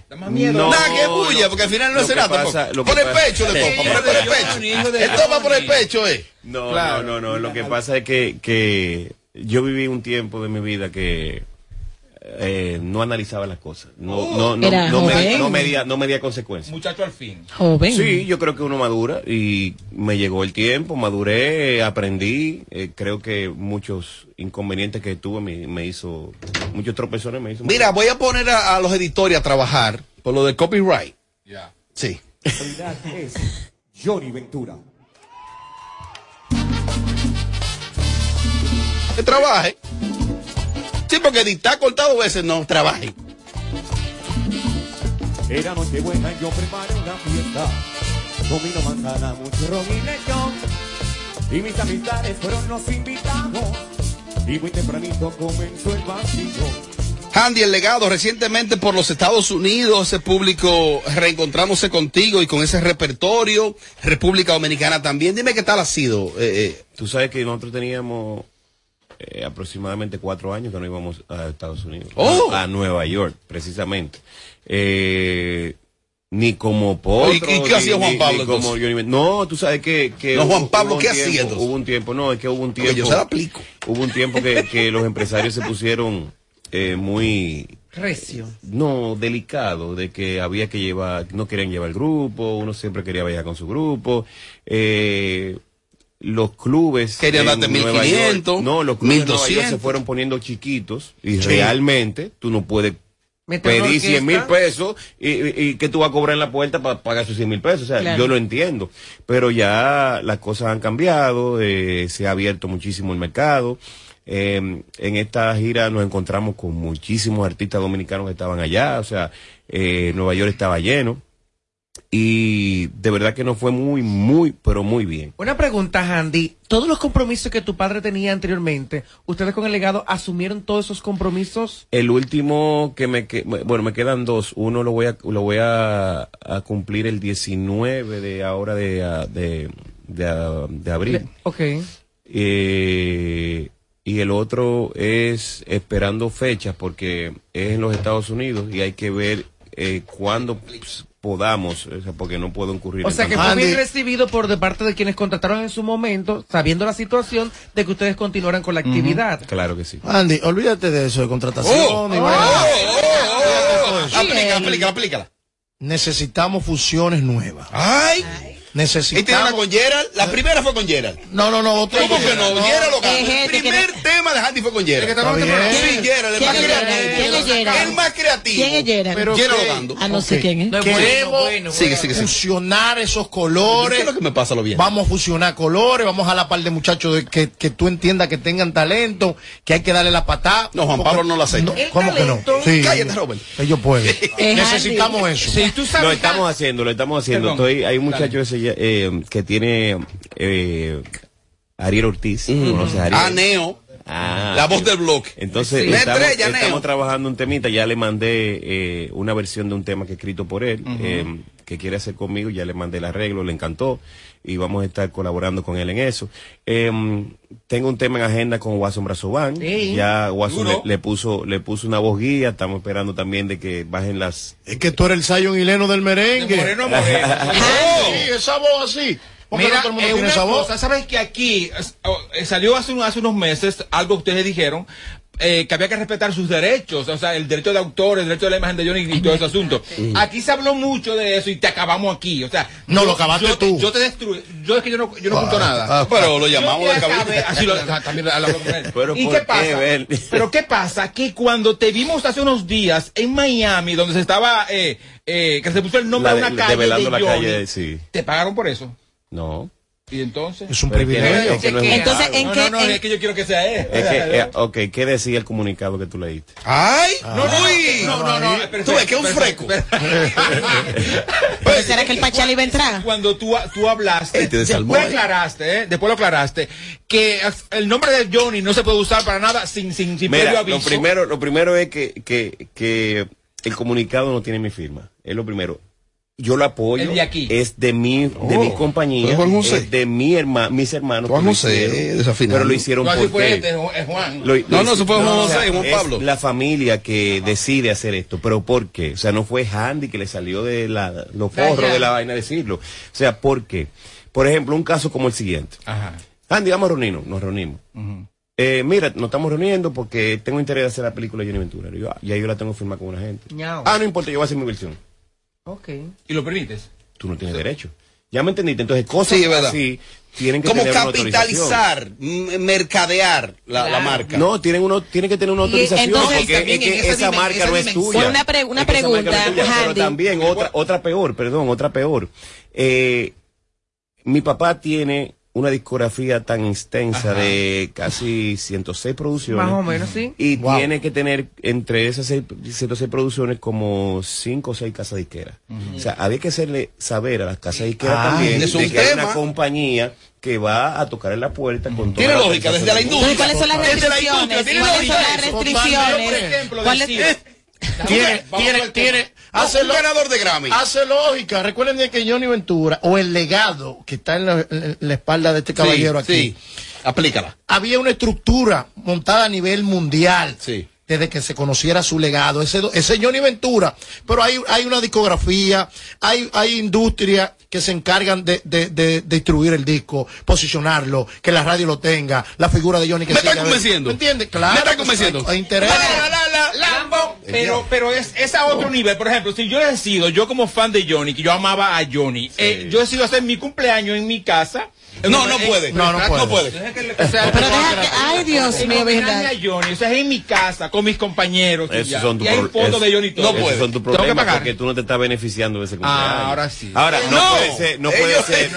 Speaker 2: Da más miedo.
Speaker 15: No,
Speaker 4: Nada que bulla, porque al final no nada.
Speaker 15: pasa-
Speaker 4: Por el pecho le topa, por el, por el pecho. Él toma por el pecho, eh.
Speaker 15: No,
Speaker 2: Claro.
Speaker 15: no, no, no. Lo que pasa es que, que yo viví un tiempo de mi vida que eh, no analizaba las cosas. No, no, no, no, no medía, no medía consecuencias.
Speaker 2: Muchacho al fin.
Speaker 3: Joven.
Speaker 15: Sí, yo creo que uno madura y me llegó el tiempo, maduré, aprendí. eh, creo que muchos inconvenientes que tuve me, me hizo, muchos tropezones me hizo.
Speaker 4: Mira, voy a poner a, a los editores a trabajar por lo de copyright.
Speaker 2: Ya.
Speaker 4: Sí.
Speaker 16: es Johnny Ventura.
Speaker 4: Que trabaje. Sí, porque editar cortado veces no trabaje.
Speaker 16: Era noche buena y yo preparé una fiesta. Comino manzana, mucho ron y lechón. Y mis amistades fueron los invitados. Y muy tempranito comenzó el vacío.
Speaker 4: Handy, el legado recientemente por los Estados Unidos, ese público reencontrándose contigo y con ese repertorio. República Dominicana también. Dime qué tal ha sido. eh, eh.
Speaker 15: Tú sabes que nosotros teníamos eh, aproximadamente cuatro años que no íbamos a Estados Unidos.
Speaker 4: Oh.
Speaker 15: A, a Nueva York, precisamente. Eh, ni como potro.
Speaker 4: ¿Y- qué
Speaker 15: ni-
Speaker 4: hacía Juan Pablo,
Speaker 15: ni como
Speaker 4: entonces?
Speaker 15: Johnny- no, tú sabes que... que
Speaker 4: No, Juan Pablo, ¿qué
Speaker 15: tiempo-
Speaker 4: hacía, entonces?
Speaker 15: Hubo un tiempo, no, es que hubo un
Speaker 4: Porque
Speaker 15: tiempo...
Speaker 4: yo se la aplico.
Speaker 15: Hubo un tiempo que, que los empresarios se pusieron eh, muy...
Speaker 5: Recio.
Speaker 15: No, delicado, de que había que llevar, no querían llevar el grupo, uno siempre quería viajar con su grupo. Eh, los clubes.
Speaker 4: Querían darte
Speaker 15: Nueva
Speaker 4: 1500,
Speaker 15: York- No, los clubes de Nueva York
Speaker 4: 1200.
Speaker 15: se fueron poniendo chiquitos y
Speaker 4: Sí.
Speaker 15: realmente tú no puedes pedir 100 mil pesos y, y- y que tú vas a cobrar en la puerta para pagar esos 100 mil pesos. O sea,
Speaker 3: Claro.
Speaker 15: yo lo entiendo. Pero ya las cosas han cambiado, eh, se ha abierto muchísimo el mercado. Eh, en esta gira nos encontramos con muchísimos artistas dominicanos que estaban allá. O sea, eh, Nueva York estaba lleno. Y de verdad que nos fue muy, muy, pero muy bien.
Speaker 5: Una pregunta, Andy. Todos los compromisos que tu padre tenía anteriormente, ¿ustedes con el legado asumieron todos esos compromisos?
Speaker 15: El último que me que, bueno, me quedan dos. Uno lo voy a lo voy a, a cumplir el 19 de ahora de de, de, de abril.
Speaker 5: Ok.
Speaker 15: Eh, y el otro es esperando fechas porque es en los Estados Unidos y hay que ver eh, cuando pues, podamos, o sea, porque no puedo incurrir
Speaker 5: O
Speaker 15: en
Speaker 5: sea que fue bien recibido por de parte de quienes contrataron en su momento, sabiendo la situación de que ustedes continuaran con la actividad.
Speaker 15: Claro que sí.
Speaker 1: Andy, olvídate de eso, de contratación.
Speaker 4: Oh, oh, oh, Aplica, aplica, aplícala.
Speaker 1: Necesitamos fusiones nuevas.
Speaker 4: Ay.
Speaker 1: Necesitamos.
Speaker 4: ¿Este con Gerald? La primera fue con Gerald.
Speaker 1: No, no, no. Otro
Speaker 4: ¿Cómo que no? Gerald lo ganó. El
Speaker 6: gente que
Speaker 4: primer tema de Handy fue con Gerald.
Speaker 1: Está bien.
Speaker 4: Sí, Gerald, el
Speaker 3: ¿Quién
Speaker 4: más creativo.
Speaker 3: ¿Quién es Gerald?
Speaker 4: El más creativo.
Speaker 3: ¿Quién es Gerald?
Speaker 1: Pero
Speaker 4: Gerald lo dando.
Speaker 3: Ah, no sé quién es.
Speaker 1: Queremos
Speaker 5: bueno,
Speaker 4: Sigue,
Speaker 1: fusionar esos
Speaker 4: ¿Qué
Speaker 1: colores.
Speaker 4: es lo que me pasa lo bien?
Speaker 1: Vamos a fusionar colores, vamos a la par de muchachos de- que, que tú entiendas que tengan talento, que hay que darle la patada.
Speaker 4: No, Juan Pablo no lo acepta.
Speaker 1: ¿Cómo que no? Sí,
Speaker 4: Cállate, Robert.
Speaker 1: ellos pueden.
Speaker 3: Es
Speaker 1: Necesitamos eso.
Speaker 2: Sí, tú sabes.
Speaker 15: Lo estamos haciendo, lo estamos haciendo. Estoy, hay un
Speaker 2: Dale.
Speaker 15: muchacho que, se eh, que tiene eh, Ariel Ortiz. ¿Conoces a Ariel?
Speaker 4: Ah, Neo.
Speaker 15: Ah,
Speaker 4: La voz del bloque.
Speaker 15: Entonces,
Speaker 4: Sí.
Speaker 15: Estamos,
Speaker 4: estrella, Neo.
Speaker 15: estamos trabajando un temita. Ya le mandé eh, una versión de un tema que he escrito por él, eh, que quiere hacer conmigo. Ya le mandé el arreglo, le encantó. Y vamos a estar colaborando con él en eso. Eh, tengo un tema en agenda con Watson Brazoban.
Speaker 5: Sí.
Speaker 15: Ya Watson le, puso le puso una voz guía. Estamos esperando también de que bajen las.
Speaker 1: Es que tú eres el Zion Hileno del merengue.
Speaker 2: De moreno a moreno.
Speaker 1: Sí, esa voz así. ¿Por qué
Speaker 2: Mira,
Speaker 1: no
Speaker 2: eh,
Speaker 1: tiene
Speaker 2: una cosa, sabes que aquí es- oh, eh, salió hace, hace unos meses algo que ustedes dijeron eh, que había que respetar sus derechos, o sea, el derecho de autor, el derecho de la imagen de Johnny y todo ese asunto. Aquí se habló mucho de eso y te acabamos aquí, o sea,
Speaker 1: No,
Speaker 2: yo-
Speaker 1: lo acabaste
Speaker 2: yo,
Speaker 1: tú.
Speaker 2: Yo te destruí, yo es que yo no, yo no oculto nada.
Speaker 4: Ah, pero lo llamamos de
Speaker 2: así lo- ah, también hablamos con él.
Speaker 15: Pero
Speaker 2: ¿Y
Speaker 15: ¿por
Speaker 2: qué pasa? Pero qué pasa que cuando te vimos hace unos días en Miami, donde se estaba, eh, eh, que se puso el nombre
Speaker 15: La
Speaker 2: de una calle de
Speaker 15: la
Speaker 2: Johnny,
Speaker 15: calle, sí.
Speaker 2: ¿te pagaron por eso?
Speaker 15: No.
Speaker 2: Y entonces.
Speaker 1: Es un
Speaker 15: Pero es que no-
Speaker 1: privilegio.
Speaker 15: es que no
Speaker 3: Entonces. ¿en
Speaker 2: no,
Speaker 3: qué-
Speaker 2: no, no,
Speaker 3: en-
Speaker 2: es que yo quiero que sea él.
Speaker 15: Es que, eh, ok, ¿qué decía el comunicado que tú leíste?
Speaker 4: Ay,
Speaker 2: no, no, no, no, no, espera,
Speaker 4: Tú ves que es un freco.
Speaker 3: ¿Pero será que el Pachal iba a entrar?
Speaker 2: Cuando tú, tú hablaste,
Speaker 4: Este desarmó
Speaker 2: después aclaraste, ¿eh? después lo aclaraste, que el nombre de Johnny no se puede usar para nada sin, sin, sin previo aviso.
Speaker 15: lo primero, lo primero es que, que, que el comunicado no tiene mi firma. Es lo primero. Yo lo apoyo.
Speaker 2: De aquí.
Speaker 15: Es de mi, de mi compañía.
Speaker 4: pero Juan José.
Speaker 15: Es de mi herma, mis hermanos.
Speaker 4: Juan
Speaker 15: lo
Speaker 4: José,
Speaker 15: hicieron. Pero lo hicieron
Speaker 2: No,
Speaker 15: por
Speaker 2: fue este, es Juan.
Speaker 15: Lo-
Speaker 4: No, no, eso fue Juan
Speaker 15: o
Speaker 4: José,
Speaker 15: sea,
Speaker 4: Juan
Speaker 15: es
Speaker 4: Pablo.
Speaker 15: la familia que decide hacer esto. ¿Pero por qué? O sea, no fue Handy que le salió de la, los forros de la vaina decirlo. O sea, ¿por qué? Por ejemplo, un caso como el siguiente.
Speaker 2: Ajá.
Speaker 15: Andy, vamos a reunirnos. Nos reunimos. Eh, mira, nos estamos reuniendo porque tengo interés de hacer la película de Johnny Ventura. Le digo, ah, ya yo la tengo firmada con una gente. Ah, no importa, yo voy a hacer mi versión.
Speaker 5: Ok.
Speaker 2: ¿Y lo permites?
Speaker 15: Tú no tienes derecho. Ya me entendiste. Entonces, cosas
Speaker 4: Sí,
Speaker 15: así tienen que
Speaker 4: Como
Speaker 15: tener una
Speaker 4: capitalizar, m- mercadear la, la
Speaker 5: Claro.
Speaker 4: marca.
Speaker 15: No, tienen uno, tiene que tener una autorización
Speaker 3: entonces-
Speaker 15: porque es que
Speaker 2: esa
Speaker 15: marca
Speaker 2: esa
Speaker 15: no es tuya.
Speaker 3: Una pre- una
Speaker 15: Es marca no
Speaker 3: pregunta,
Speaker 15: tuya, pero también otra, otra peor, perdón, otra peor. Eh, mi papá tiene una discografía tan extensa
Speaker 2: Ajá.
Speaker 15: de casi 106 producciones.
Speaker 5: Más o menos, sí.
Speaker 15: Y
Speaker 1: Wow.
Speaker 15: tiene que tener entre esas seis- 106 producciones como 5 o 6 casas disqueras. O sea, había que hacerle saber a las casas disqueras
Speaker 1: Ah,
Speaker 15: también de que hay
Speaker 4: tema.
Speaker 15: una compañía que va a tocar en la puerta con toda
Speaker 4: Tiene
Speaker 15: la
Speaker 4: lógica, desde la industria.
Speaker 3: ¿cuáles son las restricciones? ¿Cuáles son las restricciones?
Speaker 2: ejemplo,
Speaker 3: ¿Cuáles-
Speaker 2: decir-
Speaker 1: Tiene, tiene, tiene.
Speaker 4: No,
Speaker 1: Hace
Speaker 4: un ganador de Grammy.
Speaker 1: Hace lógica. Recuerden de que Johnny Ventura, o el legado que está en la, en la espalda de este caballero
Speaker 4: sí,
Speaker 1: aquí,
Speaker 4: sí. Aplícala.
Speaker 1: había una estructura montada a nivel mundial.
Speaker 4: Sí.
Speaker 1: Desde que se conociera su legado, ese, do- ese Johnny Ventura. Pero hay, hay una discografía, hay, hay industrias que se encargan de, de, de distribuir el disco, posicionarlo, que la radio lo tenga, la figura de Johnny que
Speaker 4: ¿Me
Speaker 1: siga-
Speaker 4: está convenciendo?
Speaker 1: ¿Me entiendes? Claro.
Speaker 4: ¿Me está convenciendo?
Speaker 1: Hay, hay interés.
Speaker 2: Lambo, pero, pero es, es a otro nivel. Por ejemplo, si yo decido, yo como fan de Johnny, que yo amaba a Johnny, eh, yo decido hacer mi cumpleaños en mi casa.
Speaker 4: No, no
Speaker 2: Eh,
Speaker 4: puede.
Speaker 1: No, no
Speaker 4: No
Speaker 1: puede.
Speaker 4: puede.
Speaker 2: O sea,
Speaker 3: Pero deja que, ay Dios mío, verdad.
Speaker 2: Johnny, o sea, es en mi casa, con mis compañeros.
Speaker 15: Esos
Speaker 2: ya.
Speaker 15: son tus
Speaker 2: y hay
Speaker 15: pro-
Speaker 2: fotos
Speaker 15: es-
Speaker 2: de Johnny y todo.
Speaker 4: No
Speaker 15: esos
Speaker 4: puede.
Speaker 15: son tus
Speaker 2: Tengo que
Speaker 15: problemas
Speaker 2: pagar.
Speaker 15: porque tú no te estás beneficiando de ese cumpleaños.
Speaker 2: Ah, ahora sí.
Speaker 15: Ahora, no,
Speaker 4: No,
Speaker 15: puede ser, no puede ser,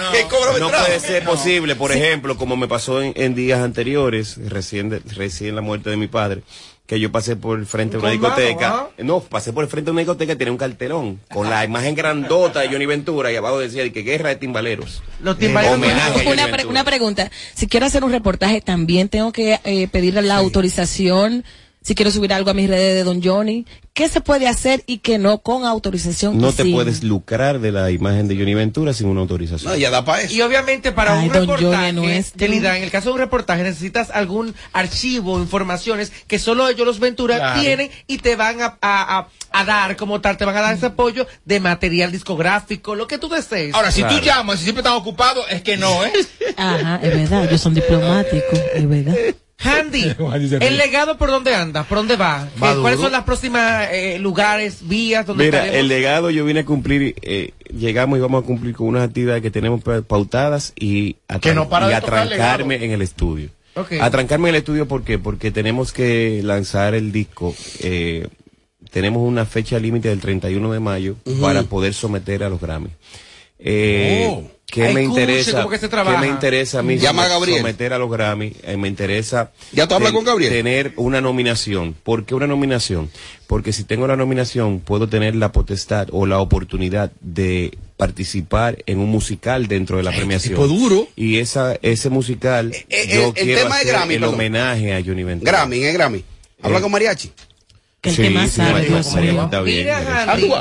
Speaker 15: no puede ser posible, por ejemplo, como me pasó en, en días anteriores, recién, de- recién la muerte de mi padre, que yo pasé por el frente de una discoteca. No, pasé por el frente de una discoteca y tenía un cartelón con la imagen grandota de Johnny Ventura y abajo decía de que guerra de timbaleros.
Speaker 5: Los timbaleros.
Speaker 3: Una, pre- una pregunta. Si quiero hacer un reportaje, también tengo que eh, pedirle la autorización si quiero subir algo a mis redes de Don Johnny, ¿qué se puede hacer y qué no con autorización?
Speaker 15: No te
Speaker 3: sin?
Speaker 15: puedes lucrar de la imagen de Johnny Ventura sin una autorización.
Speaker 4: No, ya da para eso.
Speaker 5: Y obviamente para
Speaker 3: Ay,
Speaker 5: un
Speaker 3: don
Speaker 5: reportaje,
Speaker 3: no es tú.
Speaker 5: Yelida, en el caso de un reportaje necesitas algún archivo, informaciones que solo ellos los Ventura
Speaker 2: Claro.
Speaker 5: tienen y te van a, a- a- a dar como tal, te van a dar ese apoyo de material discográfico, lo que tú desees.
Speaker 2: Ahora, si tú
Speaker 15: Claro.
Speaker 2: llamas y siempre están ocupados, es que no, ¿eh?
Speaker 3: Ajá, es verdad, ellos son diplomáticos, es verdad.
Speaker 5: Handy, el legado por dónde anda, por dónde va, ¿Qué-
Speaker 15: Va
Speaker 5: ¿cuáles son las próximas eh, lugares, vías donde
Speaker 15: Mira,
Speaker 5: estaremos?
Speaker 15: el legado yo vine a cumplir, eh, llegamos y vamos a cumplir con unas actividades que tenemos pa- pautadas y, a
Speaker 1: Que no para
Speaker 15: y
Speaker 1: de tocar el
Speaker 15: atrancarme en el estudio.
Speaker 5: Ok.
Speaker 15: Atrancarme en el estudio, ¿por qué? Porque tenemos que lanzar el disco. eh, tenemos una fecha límite del 31 de mayo para poder someter a los Grammy. Eh,
Speaker 4: Oh.
Speaker 15: ¿Qué
Speaker 5: Ay,
Speaker 15: me
Speaker 5: escuche
Speaker 15: interesa?
Speaker 5: que se
Speaker 15: ¿Qué me interesa a mí
Speaker 4: Llama a Gabriel.
Speaker 15: someter a los Grammy? Eh, me interesa
Speaker 4: ¿Ya tú hablas
Speaker 15: ten-
Speaker 4: con Gabriel?
Speaker 15: tener una nominación. ¿Por qué una nominación? Porque si tengo la nominación, puedo tener la potestad o la oportunidad de participar en un musical dentro de la premiación.
Speaker 4: tipo duro.
Speaker 15: Y esa, ese musical,
Speaker 4: Eh, eh,
Speaker 15: yo
Speaker 4: el- el
Speaker 15: quiero
Speaker 4: tema de
Speaker 15: hacer
Speaker 4: Grammy,
Speaker 15: el
Speaker 4: perdón.
Speaker 15: homenaje a Johnny Ventura.
Speaker 4: Grammy, es Grammy. Habla
Speaker 15: Eh,
Speaker 4: con Mariachi.
Speaker 3: Que el
Speaker 15: Sí,
Speaker 3: tema
Speaker 15: sí,
Speaker 3: sabe, Dios mío.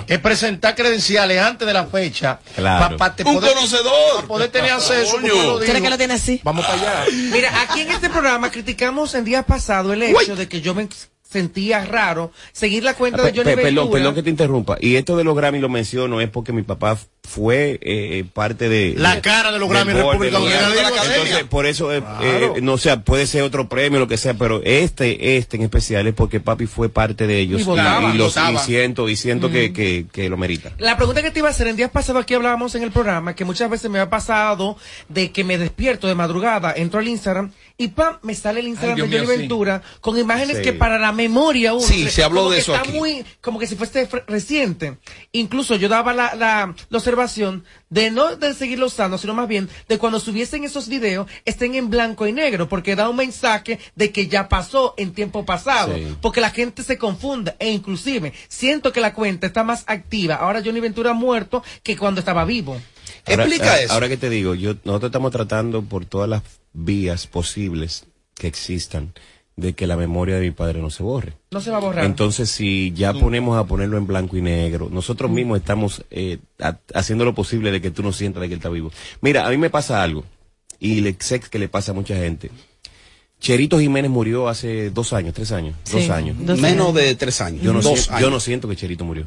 Speaker 1: Es presentar credenciales antes de la fecha.
Speaker 15: Claro.
Speaker 1: Pa- pa- te
Speaker 4: Un
Speaker 1: poder-
Speaker 4: conocedor.
Speaker 1: pa' poder tener acceso.
Speaker 4: Coño.
Speaker 1: como lo
Speaker 3: ¿Tú crees que lo tiene así?
Speaker 1: Vamos para allá.
Speaker 5: Mira, aquí en este programa criticamos el día pasado el hecho de que yo me sentía raro seguir la cuenta de
Speaker 15: Pe-
Speaker 5: Johnny
Speaker 15: pe- perdón,
Speaker 5: Ventura.
Speaker 15: perdón que te interrumpa. Y esto de los Grammy lo menciono es porque mi papá fue eh, parte de...
Speaker 1: La
Speaker 15: de-
Speaker 1: cara de los Grammy República
Speaker 15: de
Speaker 1: Dominicana. De.
Speaker 15: Entonces, por eso, eh, eh, no sé, puede ser otro premio, lo que sea, pero este, este en especial es porque papi fue parte de ellos.
Speaker 5: Y votaba,
Speaker 15: y los,
Speaker 2: votaba.
Speaker 15: y siento, y siento que, que, que lo merita.
Speaker 5: La pregunta que te iba a hacer, en días pasados aquí hablábamos en el programa que muchas veces me ha pasado de que me despierto de madrugada, entro al Instagram y pam, me sale el Instagram
Speaker 2: Ay,
Speaker 5: de Johnny
Speaker 2: mío, sí.
Speaker 5: Ventura con imágenes
Speaker 15: Sí.
Speaker 5: que para la memoria uno
Speaker 4: Sí, se habló
Speaker 5: como
Speaker 4: de
Speaker 5: que
Speaker 4: eso
Speaker 5: está
Speaker 4: aquí.
Speaker 5: muy como que si fuese reciente. Incluso yo daba la, la, la observación de no de seguirlo usando, sino más bien de cuando subiesen esos videos estén en blanco y negro, porque da un mensaje de que ya pasó en tiempo pasado,
Speaker 15: Sí.
Speaker 5: porque la gente se confunde e inclusive siento que la cuenta está más activa ahora Johnny Ventura ha muerto que cuando estaba vivo.
Speaker 15: Ahora-
Speaker 4: Explica
Speaker 15: a-
Speaker 4: eso.
Speaker 15: Ahora que te digo, yo, nosotros estamos tratando por todas las vías posibles que existan de que la memoria de mi padre no se borre.
Speaker 5: No se va a borrar.
Speaker 15: Entonces, si ya ponemos a ponerlo en blanco y negro, nosotros mismos estamos eh, ha- haciendo lo posible de que tú no sientas de que él está vivo. Mira, a mí me pasa algo, y le sé que le pasa a mucha gente. Cherito Jiménez murió hace dos años, tres años,
Speaker 3: Sí,
Speaker 15: dos años.
Speaker 3: dos
Speaker 4: Menos
Speaker 3: años.
Speaker 4: de tres años.
Speaker 15: Yo no,
Speaker 4: Dos
Speaker 15: siento,
Speaker 4: años.
Speaker 15: yo no siento que Cherito murió.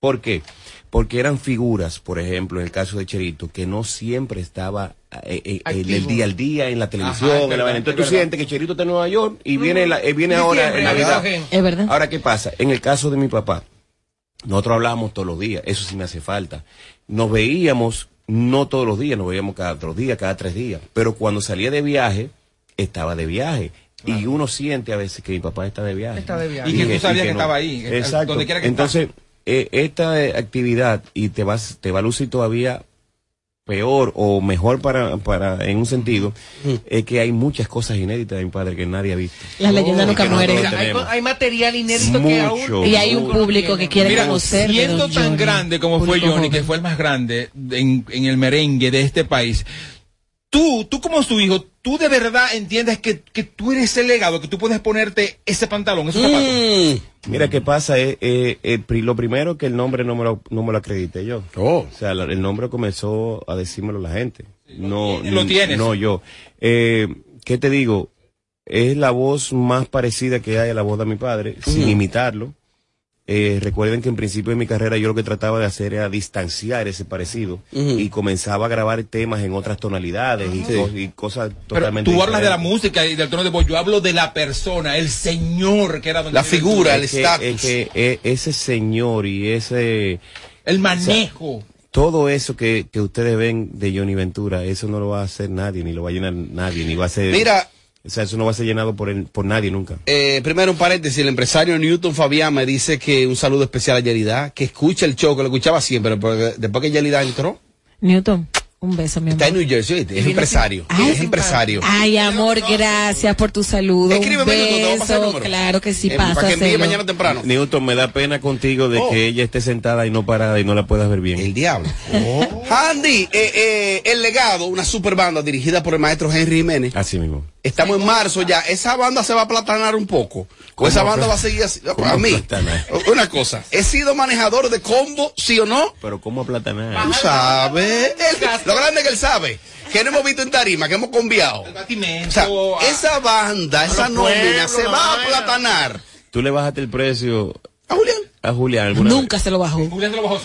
Speaker 15: ¿Por qué? Porque eran figuras, por ejemplo, en el caso de Cherito, que no siempre estaba eh, eh, en el día al día, en la televisión,
Speaker 2: Ajá, es
Speaker 15: en la
Speaker 2: verdad,
Speaker 15: vaina. Entonces
Speaker 2: es
Speaker 15: tú
Speaker 2: verdad.
Speaker 15: sientes que Cherito está en Nueva York y viene, la- eh, viene ahora en Navidad.
Speaker 3: Es verdad.
Speaker 15: Ahora, ¿qué pasa? En el caso de mi papá, nosotros hablábamos todos los días, eso sí me hace falta. Nos veíamos, no todos los días, nos veíamos cada dos días, cada tres días, pero cuando salía de viaje, estaba de viaje. Y uno siente a veces que mi papá está de viaje.
Speaker 5: Está de viaje.
Speaker 2: Y que tú sabías que
Speaker 15: no.
Speaker 2: estaba ahí,
Speaker 15: Exacto.
Speaker 2: donde quiera que
Speaker 15: Entonces, eh, esta eh, actividad, y te vas, te va a lucir todavía peor o mejor para, para en un sentido, es que hay muchas cosas inéditas de mi padre que nadie ha visto.
Speaker 3: Las leyendas nunca mueren.
Speaker 5: Hay, material inédito que aún
Speaker 3: Y hay un público que quiere
Speaker 2: Mira,
Speaker 3: conocer.
Speaker 2: siendo tan
Speaker 3: Johnny.
Speaker 2: grande como fue Johnny,
Speaker 3: joven.
Speaker 2: que fue el más grande en, en el merengue de este país, tú, tú como su hijo, tú de verdad entiendes que, que tú eres el legado, que tú puedes ponerte ese pantalón, esos zapatos.
Speaker 4: Mm.
Speaker 15: Mira, ¿qué pasa? Eh, eh, eh, pri- lo primero que el nombre no me lo, no me lo acredité yo.
Speaker 4: Oh.
Speaker 15: O sea, la- el nombre comenzó a decírmelo la gente. No,
Speaker 2: lo
Speaker 15: n-
Speaker 2: tienes.
Speaker 15: No, yo. Eh, ¿Qué te digo? Es la voz más parecida que hay a la voz de mi padre, sin imitarlo. Eh, recuerden que en principio de mi carrera yo lo que trataba de hacer era distanciar ese parecido y comenzaba a grabar temas en otras tonalidades y,
Speaker 4: Sí.
Speaker 15: cos- y cosas
Speaker 2: Pero
Speaker 15: totalmente
Speaker 2: tú hablas de la música y del tono de voz, yo hablo de la persona, el señor que era Don
Speaker 4: La figura, el
Speaker 15: Es que-
Speaker 4: estatus.
Speaker 15: es que, eh, ese señor y ese
Speaker 2: el manejo.
Speaker 15: todo eso que, que ustedes ven de Johnny Ventura, eso no lo va a hacer nadie, ni lo va a llenar nadie, ni va a ser.
Speaker 4: Mira,
Speaker 15: O sea, eso no va a ser llenado por, el- por nadie nunca.
Speaker 4: eh, primero un paréntesis, el empresario Newton Fabián me dice que un saludo especial a Yelida, que escucha el show, que lo escuchaba siempre, pero después que Yelida entró,
Speaker 3: Newton, un beso, mi amor.
Speaker 4: está en New Jersey, es empresario,
Speaker 3: Ay,
Speaker 4: es empresario.
Speaker 3: Ay, amor, gracias por tu saludo.
Speaker 4: Escríbeme,
Speaker 3: un beso. Claro que sí,
Speaker 4: Eh,
Speaker 3: pasa.
Speaker 4: para que envíe mañana temprano.
Speaker 15: Newton, me da pena contigo de
Speaker 4: Oh.
Speaker 15: que ella esté sentada y no parada y no la puedas ver bien.
Speaker 4: El diablo. Andy, eh, eh, El Legado, una super banda dirigida por el maestro Henry Jiménez.
Speaker 15: Así mismo.
Speaker 4: Estamos en marzo ya, esa banda se va a aplatanar un poco. O esa
Speaker 15: ¿Cómo
Speaker 4: banda va a seguir así. A mí,
Speaker 15: aplatanar?
Speaker 4: una cosa, he sido manejador de combo, sí o no.
Speaker 15: Pero ¿cómo aplatanar?
Speaker 4: Tú sabes. Él- lo grande que él sabe. Que no hemos visto en tarima, que hemos conviado. O sea, esa banda, esa nómina se va a aplatanar.
Speaker 15: Tú le bajaste el precio
Speaker 4: a Julián.
Speaker 15: A Julián alguna vez?
Speaker 3: Nunca se lo bajó.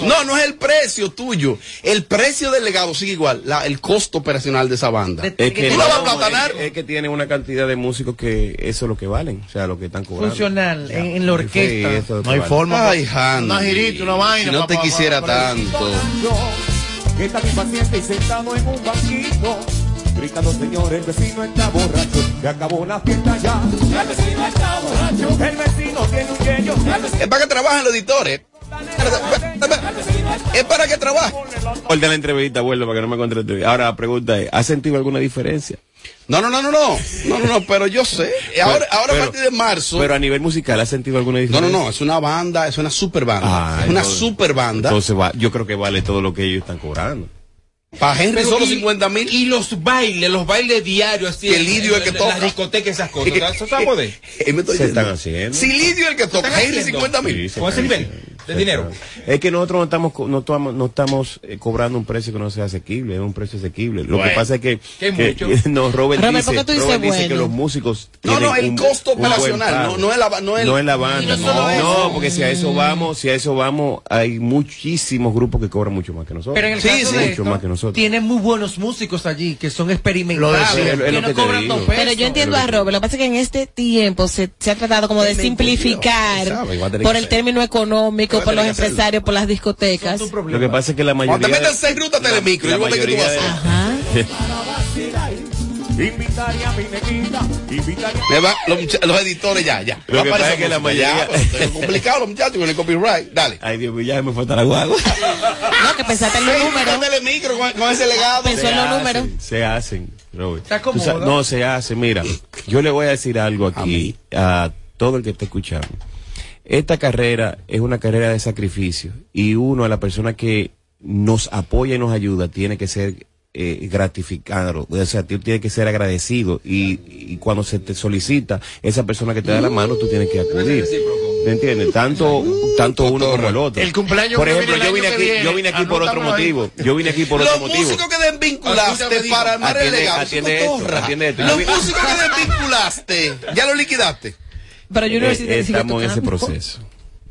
Speaker 4: No, no es el precio tuyo. El precio del legado sigue igual. La- el costo operacional de esa banda.
Speaker 15: Es que,
Speaker 4: ¿Tú la vas a
Speaker 15: es, es que tiene una cantidad de músicos que eso es lo que valen, o sea, lo que están cobrando.
Speaker 5: Funcional, en, en la orquesta.
Speaker 15: eso es lo
Speaker 1: No hay
Speaker 15: vale.
Speaker 1: forma.
Speaker 4: Ay, Handy.
Speaker 1: Una girita, una vaina.
Speaker 4: Si no te quisiera
Speaker 1: pa- pa-
Speaker 4: tanto.
Speaker 16: que está impaciente y sentado en un banquito. Señor, el vecino está borracho. Se acabó la fiesta ya. El vecino está borracho. El vecino tiene un yeyo.
Speaker 4: Es para que trabajen los editores. Es para que trabajen.
Speaker 15: Orden la entrevista, abuelo, para que no me contrate. Ahora la pregunta es, ¿has sentido alguna diferencia?
Speaker 4: No, no, no, no, no. No, no, no, pero yo sé. Ahora, ahora a partir de marzo.
Speaker 15: Pero a nivel musical, ¿has sentido alguna
Speaker 4: No,
Speaker 15: diferencia?
Speaker 4: no, no, es una banda, es una super banda.
Speaker 15: Ah,
Speaker 4: es una super banda.
Speaker 15: Entonces va, yo creo que vale todo lo que ellos están cobrando.
Speaker 4: Para Henry
Speaker 2: Pero
Speaker 4: solo
Speaker 2: y-
Speaker 4: 50 mil.
Speaker 2: Y los bailes, los bailes diarios, así.
Speaker 4: Que Lidio
Speaker 2: en-
Speaker 4: el que toca.
Speaker 2: Las discotecas, esas cosas. ¿Eso se va a poder?
Speaker 4: Eh,
Speaker 15: Se están haciendo.
Speaker 4: Si Lidio el que toca, Henry
Speaker 2: haciendo.
Speaker 4: 50 mil.
Speaker 15: Sí, se
Speaker 2: Con ese nivel. De dinero.
Speaker 15: Es que nosotros no estamos, co- no estamos, no estamos eh, cobrando un precio que no sea asequible, es un precio asequible. Lo que pasa es que,
Speaker 2: que
Speaker 15: que- no, Robert,
Speaker 3: Robert,
Speaker 15: dice,
Speaker 3: ¿por qué tú dices
Speaker 15: Robert dice que los músicos
Speaker 4: No, no, el
Speaker 15: un-
Speaker 4: costo
Speaker 15: un
Speaker 4: operacional, no, no es la, no es
Speaker 15: No es la banda,
Speaker 4: no
Speaker 15: no, porque si a eso vamos, si a eso vamos, hay muchísimos grupos que cobran mucho más que nosotros.
Speaker 5: Pero en el
Speaker 4: Sí,
Speaker 5: caso
Speaker 4: sí.
Speaker 5: de
Speaker 15: mucho
Speaker 5: esto,
Speaker 15: más que nosotros.
Speaker 5: tienen muy buenos músicos allí que son
Speaker 1: Lo
Speaker 5: experimentados,
Speaker 1: decía,
Speaker 15: es lo
Speaker 5: que
Speaker 15: que
Speaker 5: no
Speaker 15: te
Speaker 5: cobran
Speaker 15: digo.
Speaker 5: dos pesos.
Speaker 3: Pero yo entiendo a Robert, lo que pasa es que en este tiempo se, se ha tratado como de simplificar por el término económico,
Speaker 4: A
Speaker 3: por los
Speaker 4: que
Speaker 3: empresarios, por las discotecas.
Speaker 15: Lo que pasa es que la
Speaker 4: Cuando
Speaker 15: mayoría...
Speaker 4: te metan seis rutas telemicro, yo a qué tú vas a
Speaker 3: Ajá.
Speaker 16: Invitaría a mi negrita. Invitaría
Speaker 4: Me va- los, los editores ya, ya.
Speaker 15: Lo
Speaker 4: Va
Speaker 15: que pasa es que la
Speaker 4: ya,
Speaker 15: mayoría-
Speaker 4: es complicado los muchachos con el copyright. Dale.
Speaker 15: Ay, Dios mío, ya me falta la guagua.
Speaker 3: No, que pensaste en los
Speaker 4: Seis
Speaker 3: números.
Speaker 4: telemicro con, con ese legado.
Speaker 3: Pensó en los números.
Speaker 15: Se hacen, Robert.
Speaker 5: ¿Te
Speaker 15: Tú sa-
Speaker 5: acomoda?
Speaker 15: No, se hace. Mira, yo le voy a decir algo aquí a, todo el que esté escuchando. Esta carrera es una carrera de sacrificio y uno, a la persona que nos apoya y nos ayuda, tiene que ser eh, gratificado. O sea, tú tienes que ser agradecido y, y cuando se te solicita esa persona que te da la mano, tú tienes que acudir. ¿Me entiendes? Tanto, tanto uno como el otro.
Speaker 1: El cumpleaños
Speaker 15: Por ejemplo, yo vine aquí, yo vine aquí por otro motivo. Yo vine aquí por otro
Speaker 4: Los
Speaker 15: motivo.
Speaker 4: músicos que desvinculaste para armar el legado.
Speaker 15: atiende esto, atiende esto.
Speaker 4: Los músicos que desvinculaste, ya lo liquidaste.
Speaker 3: Pero yo no
Speaker 15: Eh, estamos en ese proceso.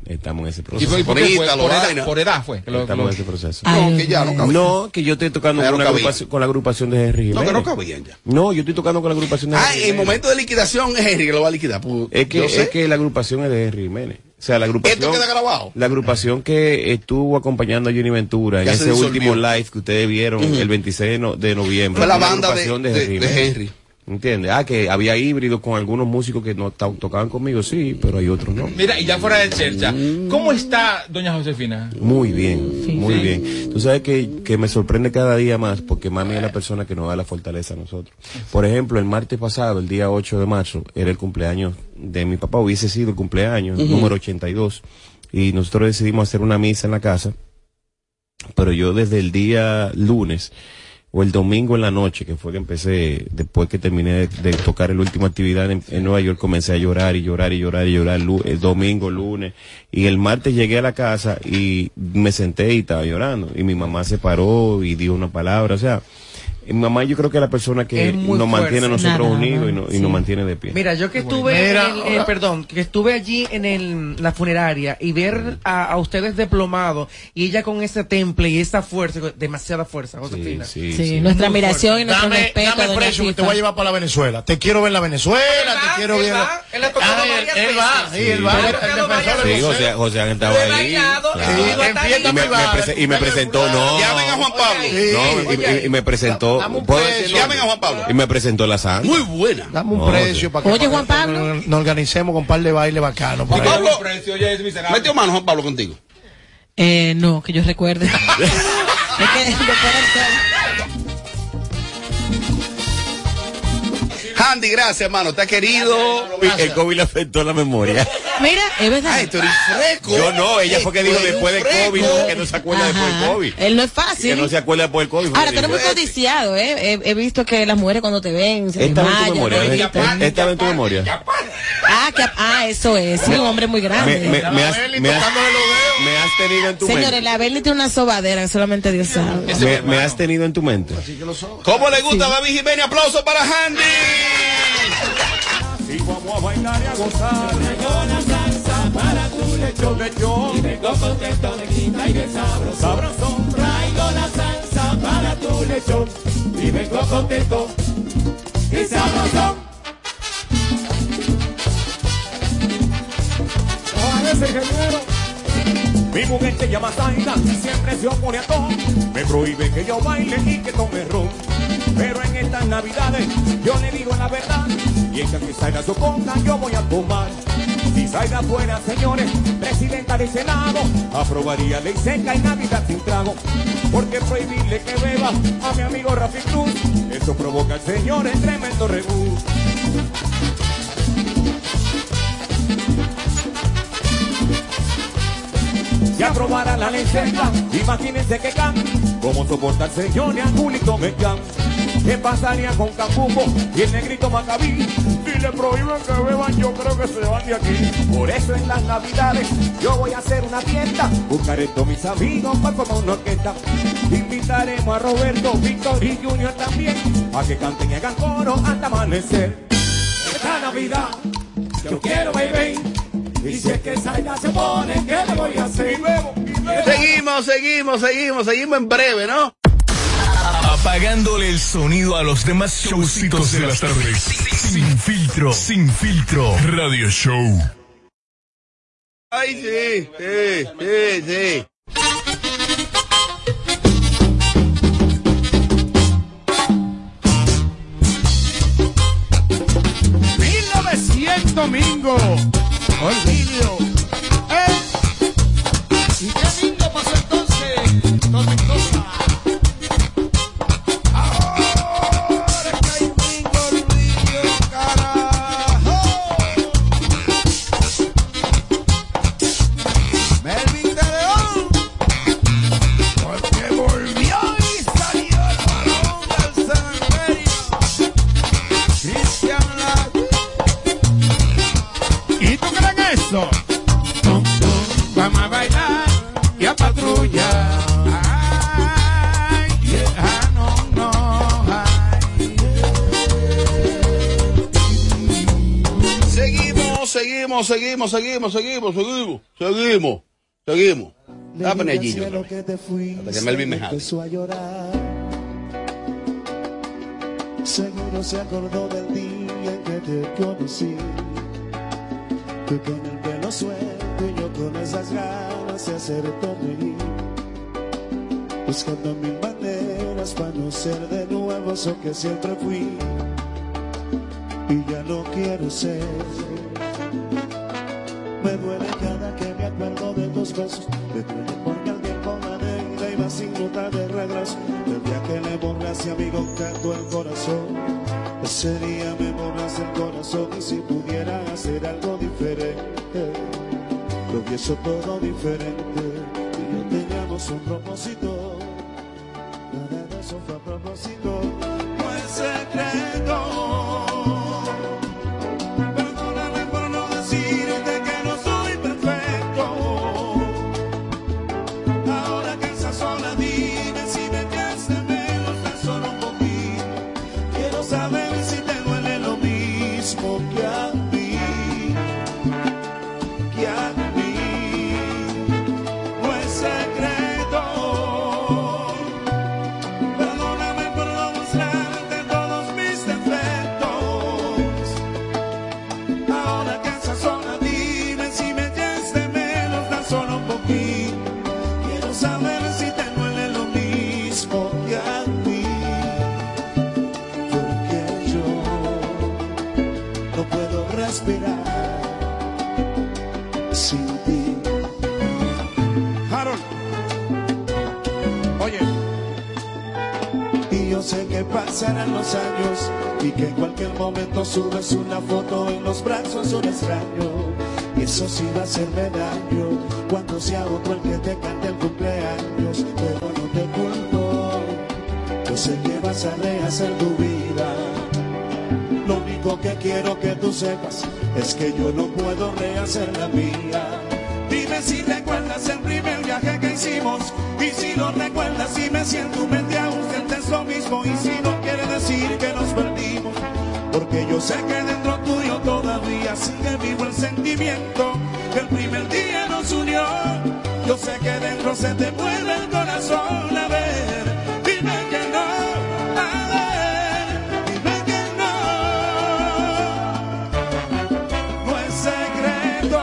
Speaker 15: Estamos en ese
Speaker 2: ¿Y
Speaker 15: proceso.
Speaker 2: y por qué fue? Por edad, por edad fue. que lo-
Speaker 15: Estamos en ese proceso.
Speaker 3: Ay,
Speaker 4: No, que ya no cabía.
Speaker 15: No, que yo estoy tocando con,
Speaker 4: no
Speaker 15: agrupación, con la agrupación de Henry
Speaker 4: No, que
Speaker 15: Jiménez.
Speaker 4: no cabían ya.
Speaker 15: No, yo estoy tocando con la agrupación de
Speaker 4: Ah,
Speaker 15: Henry
Speaker 4: en
Speaker 15: Jiménez.
Speaker 4: momento de liquidación es Henry que lo va a liquidar. Pues,
Speaker 15: Es que, es que la agrupación es de Henry Jiménez. O sea, la agrupación.
Speaker 4: Esto queda grabado.
Speaker 15: La agrupación que estuvo acompañando a Johnny Ventura en
Speaker 4: Ya
Speaker 15: ese
Speaker 4: disolvió.
Speaker 15: último live que ustedes vieron el 26 de, no- de noviembre.
Speaker 4: Fue la banda de,
Speaker 15: agrupación
Speaker 4: de-
Speaker 15: Henry
Speaker 4: de
Speaker 15: Jiménez.
Speaker 4: Henry.
Speaker 15: ¿Entiendes? Ah, que había híbridos con algunos músicos que no to- tocaban conmigo, sí, pero hay otros no.
Speaker 2: Mira, y ya fuera de chercha, ¿cómo está doña Josefina?
Speaker 15: Muy bien, muy bien. Tú sabes que, que me sorprende cada día más porque mami es la persona que nos da la fortaleza a nosotros. Por ejemplo, el martes pasado, el día 8 de marzo, era el cumpleaños de mi papá, hubiese sido el cumpleaños número 82, y nosotros decidimos hacer una misa en la casa, pero yo desde el día lunes o el domingo en la noche, que fue que empecé, después que terminé de, de tocar la última actividad en, en Nueva York, comencé a llorar y llorar y llorar y llorar el domingo, lunes, y el martes llegué a la casa y me senté y estaba llorando, y mi mamá se paró y dijo una palabra, o sea, mi mamá yo creo que es la persona que nos mantiene a nosotros
Speaker 3: Nada,
Speaker 15: unidos y, no- y nos mantiene de pie.
Speaker 5: Mira, yo que estuve,
Speaker 1: Mira,
Speaker 5: en el- eh, perdón, que estuve allí en el, la funeraria y ver a, a ustedes diplomados y ella con ese temple y esa fuerza, demasiada fuerza, Josefina.
Speaker 15: sí,
Speaker 3: Sí,
Speaker 15: sí.
Speaker 3: nuestra
Speaker 5: Muy
Speaker 3: admiración y nuestro
Speaker 1: Dame,
Speaker 3: respeto.
Speaker 1: dame precio que te voy a llevar para la Venezuela. Te quiero ver en la Venezuela, te quiero
Speaker 5: Él
Speaker 1: ver.
Speaker 5: va, él
Speaker 1: Ah, él- él va, sí, él va.
Speaker 5: Sí.
Speaker 15: José, ahí. Y me, presentó, no.
Speaker 4: Llamen a Juan Pablo.
Speaker 15: Y me presentó.
Speaker 1: Dame un
Speaker 15: ¿puedo
Speaker 1: precio.
Speaker 4: Llamen a Juan Pablo.
Speaker 15: Y me presentó la sangre.
Speaker 4: Muy buena.
Speaker 1: Dame un
Speaker 15: No,
Speaker 1: precio
Speaker 15: sí.
Speaker 1: para que
Speaker 3: Oye, Juan Pablo.
Speaker 1: Nos, organicemos con un par de bailes bacanos. por
Speaker 4: Y
Speaker 1: ahí.
Speaker 4: Pablo, metió mano Juan Pablo contigo.
Speaker 3: Eh, no, que yo recuerde. es que después del
Speaker 4: Handy, gracias, hermano. Te ha querido.
Speaker 15: El COVID le afectó la memoria.
Speaker 3: Mira, es verdad.
Speaker 4: Ay, tú eres fresco.
Speaker 15: Yo no, ella fue que dijo después del. COVID, no, que no se acuerda después del COVID.
Speaker 3: Él no es
Speaker 15: Que
Speaker 3: fácil.
Speaker 15: no se acuerda después del COVID.
Speaker 3: Ahora,
Speaker 15: que
Speaker 3: tú eres muy codiciado, ¿eh? He, he visto que las mujeres cuando te ven se
Speaker 15: Esta vez en tu
Speaker 3: desmayan,
Speaker 15: memoria.
Speaker 3: ¿no?
Speaker 15: Esta vez en tu memoria.
Speaker 3: Ah, que, ah, eso es. Sí, un hombre muy
Speaker 15: Me,
Speaker 3: grande.
Speaker 15: me, me has, me, has, me has tenido en tu
Speaker 3: Señores,
Speaker 15: mente.
Speaker 3: la Bernie tiene una sobadera que solamente Dios sabe.
Speaker 15: Me, me has tenido en tu mente.
Speaker 4: ¿Cómo le gusta a David Jiménez? Aplauso para Handy.
Speaker 16: Y vamos a bailar y a gozar. Llegó la salsa para tu lechón, lechón. Y vengo contento de quinta y de sabroso. Sabrosón. Traigo la salsa para tu lechón. Y vengo contento y sabrosón. Ojalá ese ingeniero. Mi mujer se llama Zaida y siempre se opone a todo. Me prohíbe que yo baile y que tome ron. Pero en estas navidades yo le digo la verdad. Y ella que Zaida se oponga yo voy a tomar. Si Zaida fuera, señores, presidenta del Senado, aprobaría ley seca y Navidad sin trago. Porque prohibirle que beba a mi amigo Rafi Cruz, eso provoca al señor el tremendo rebú. Si aprobara la ley seca, imagínense que can, cómo soporta el señor y a Julito Mecán. ¿Qué pasaría con Cambuco y el negrito Macabí? Si le prohíben que beban, yo creo que se van de aquí. Por eso en las navidades yo voy a hacer una fiesta. Buscaré todos mis amigos para formar una orquesta. Invitaremos a Roberto, Víctor y Junior también, a que canten y hagan coro hasta amanecer. Esta Navidad yo quiero beber. Y si es que Zaida se pone, ¿qué le voy a hacer?
Speaker 4: Seguimos, seguimos, seguimos, seguimos en breve, ¿no?
Speaker 7: Apagándole el sonido a los demás showcitos de las tardes. Sin filtro, sin filtro. Radio Show.
Speaker 4: Ay, sí, sí, sí, sí.
Speaker 17: 1900 domingo. Olvidio. ¡Eh! ¿Y qué lindo pasó entonces?
Speaker 4: Seguimos, seguimos, seguimos, seguimos, seguimos, seguimos, seguimos. Voy a poner allí yo otra vez. Hasta que Melvin me jale.
Speaker 18: empezó a llorar. Seguro se acordó del día en que te conocí. Tú con el pelo suelto y yo con esas ganas de hacerte reír. Buscando mil maneras para no ser de nuevo eso que siempre fui. Y ya no quiero ser. Me que me acuerdo de tus besos. Me duele porque al tiempo la negra iba sin ruta de regreso. El día que le borraste a mi contacto el corazón. Ese día me borraste el corazón y si pudiera hacer algo diferente. Lo hubiese todo diferente. Y yo teníamos un propósito. Nada de eso fue a propósito. Subes una foto en los brazos de un extraño. Y eso sí va a hacerme daño cuando sea otro el que te cante el cumpleaños. Pero no te culpo, yo sé que vas a rehacer tu vida. Lo único que quiero que tú sepas es que yo no puedo rehacer la mía. Dime si recuerdas el primer viaje que hicimos y si lo recuerdas y me siento mente aún sientes lo mismo y si no quiere decir que nos perdimos porque yo sé que dentro tuyo todavía sigue vivo el sentimiento que el primer día nos unió. Yo sé que dentro se te mueve el corazón a ver. Dime que no, a ver, dime que no. No es secreto.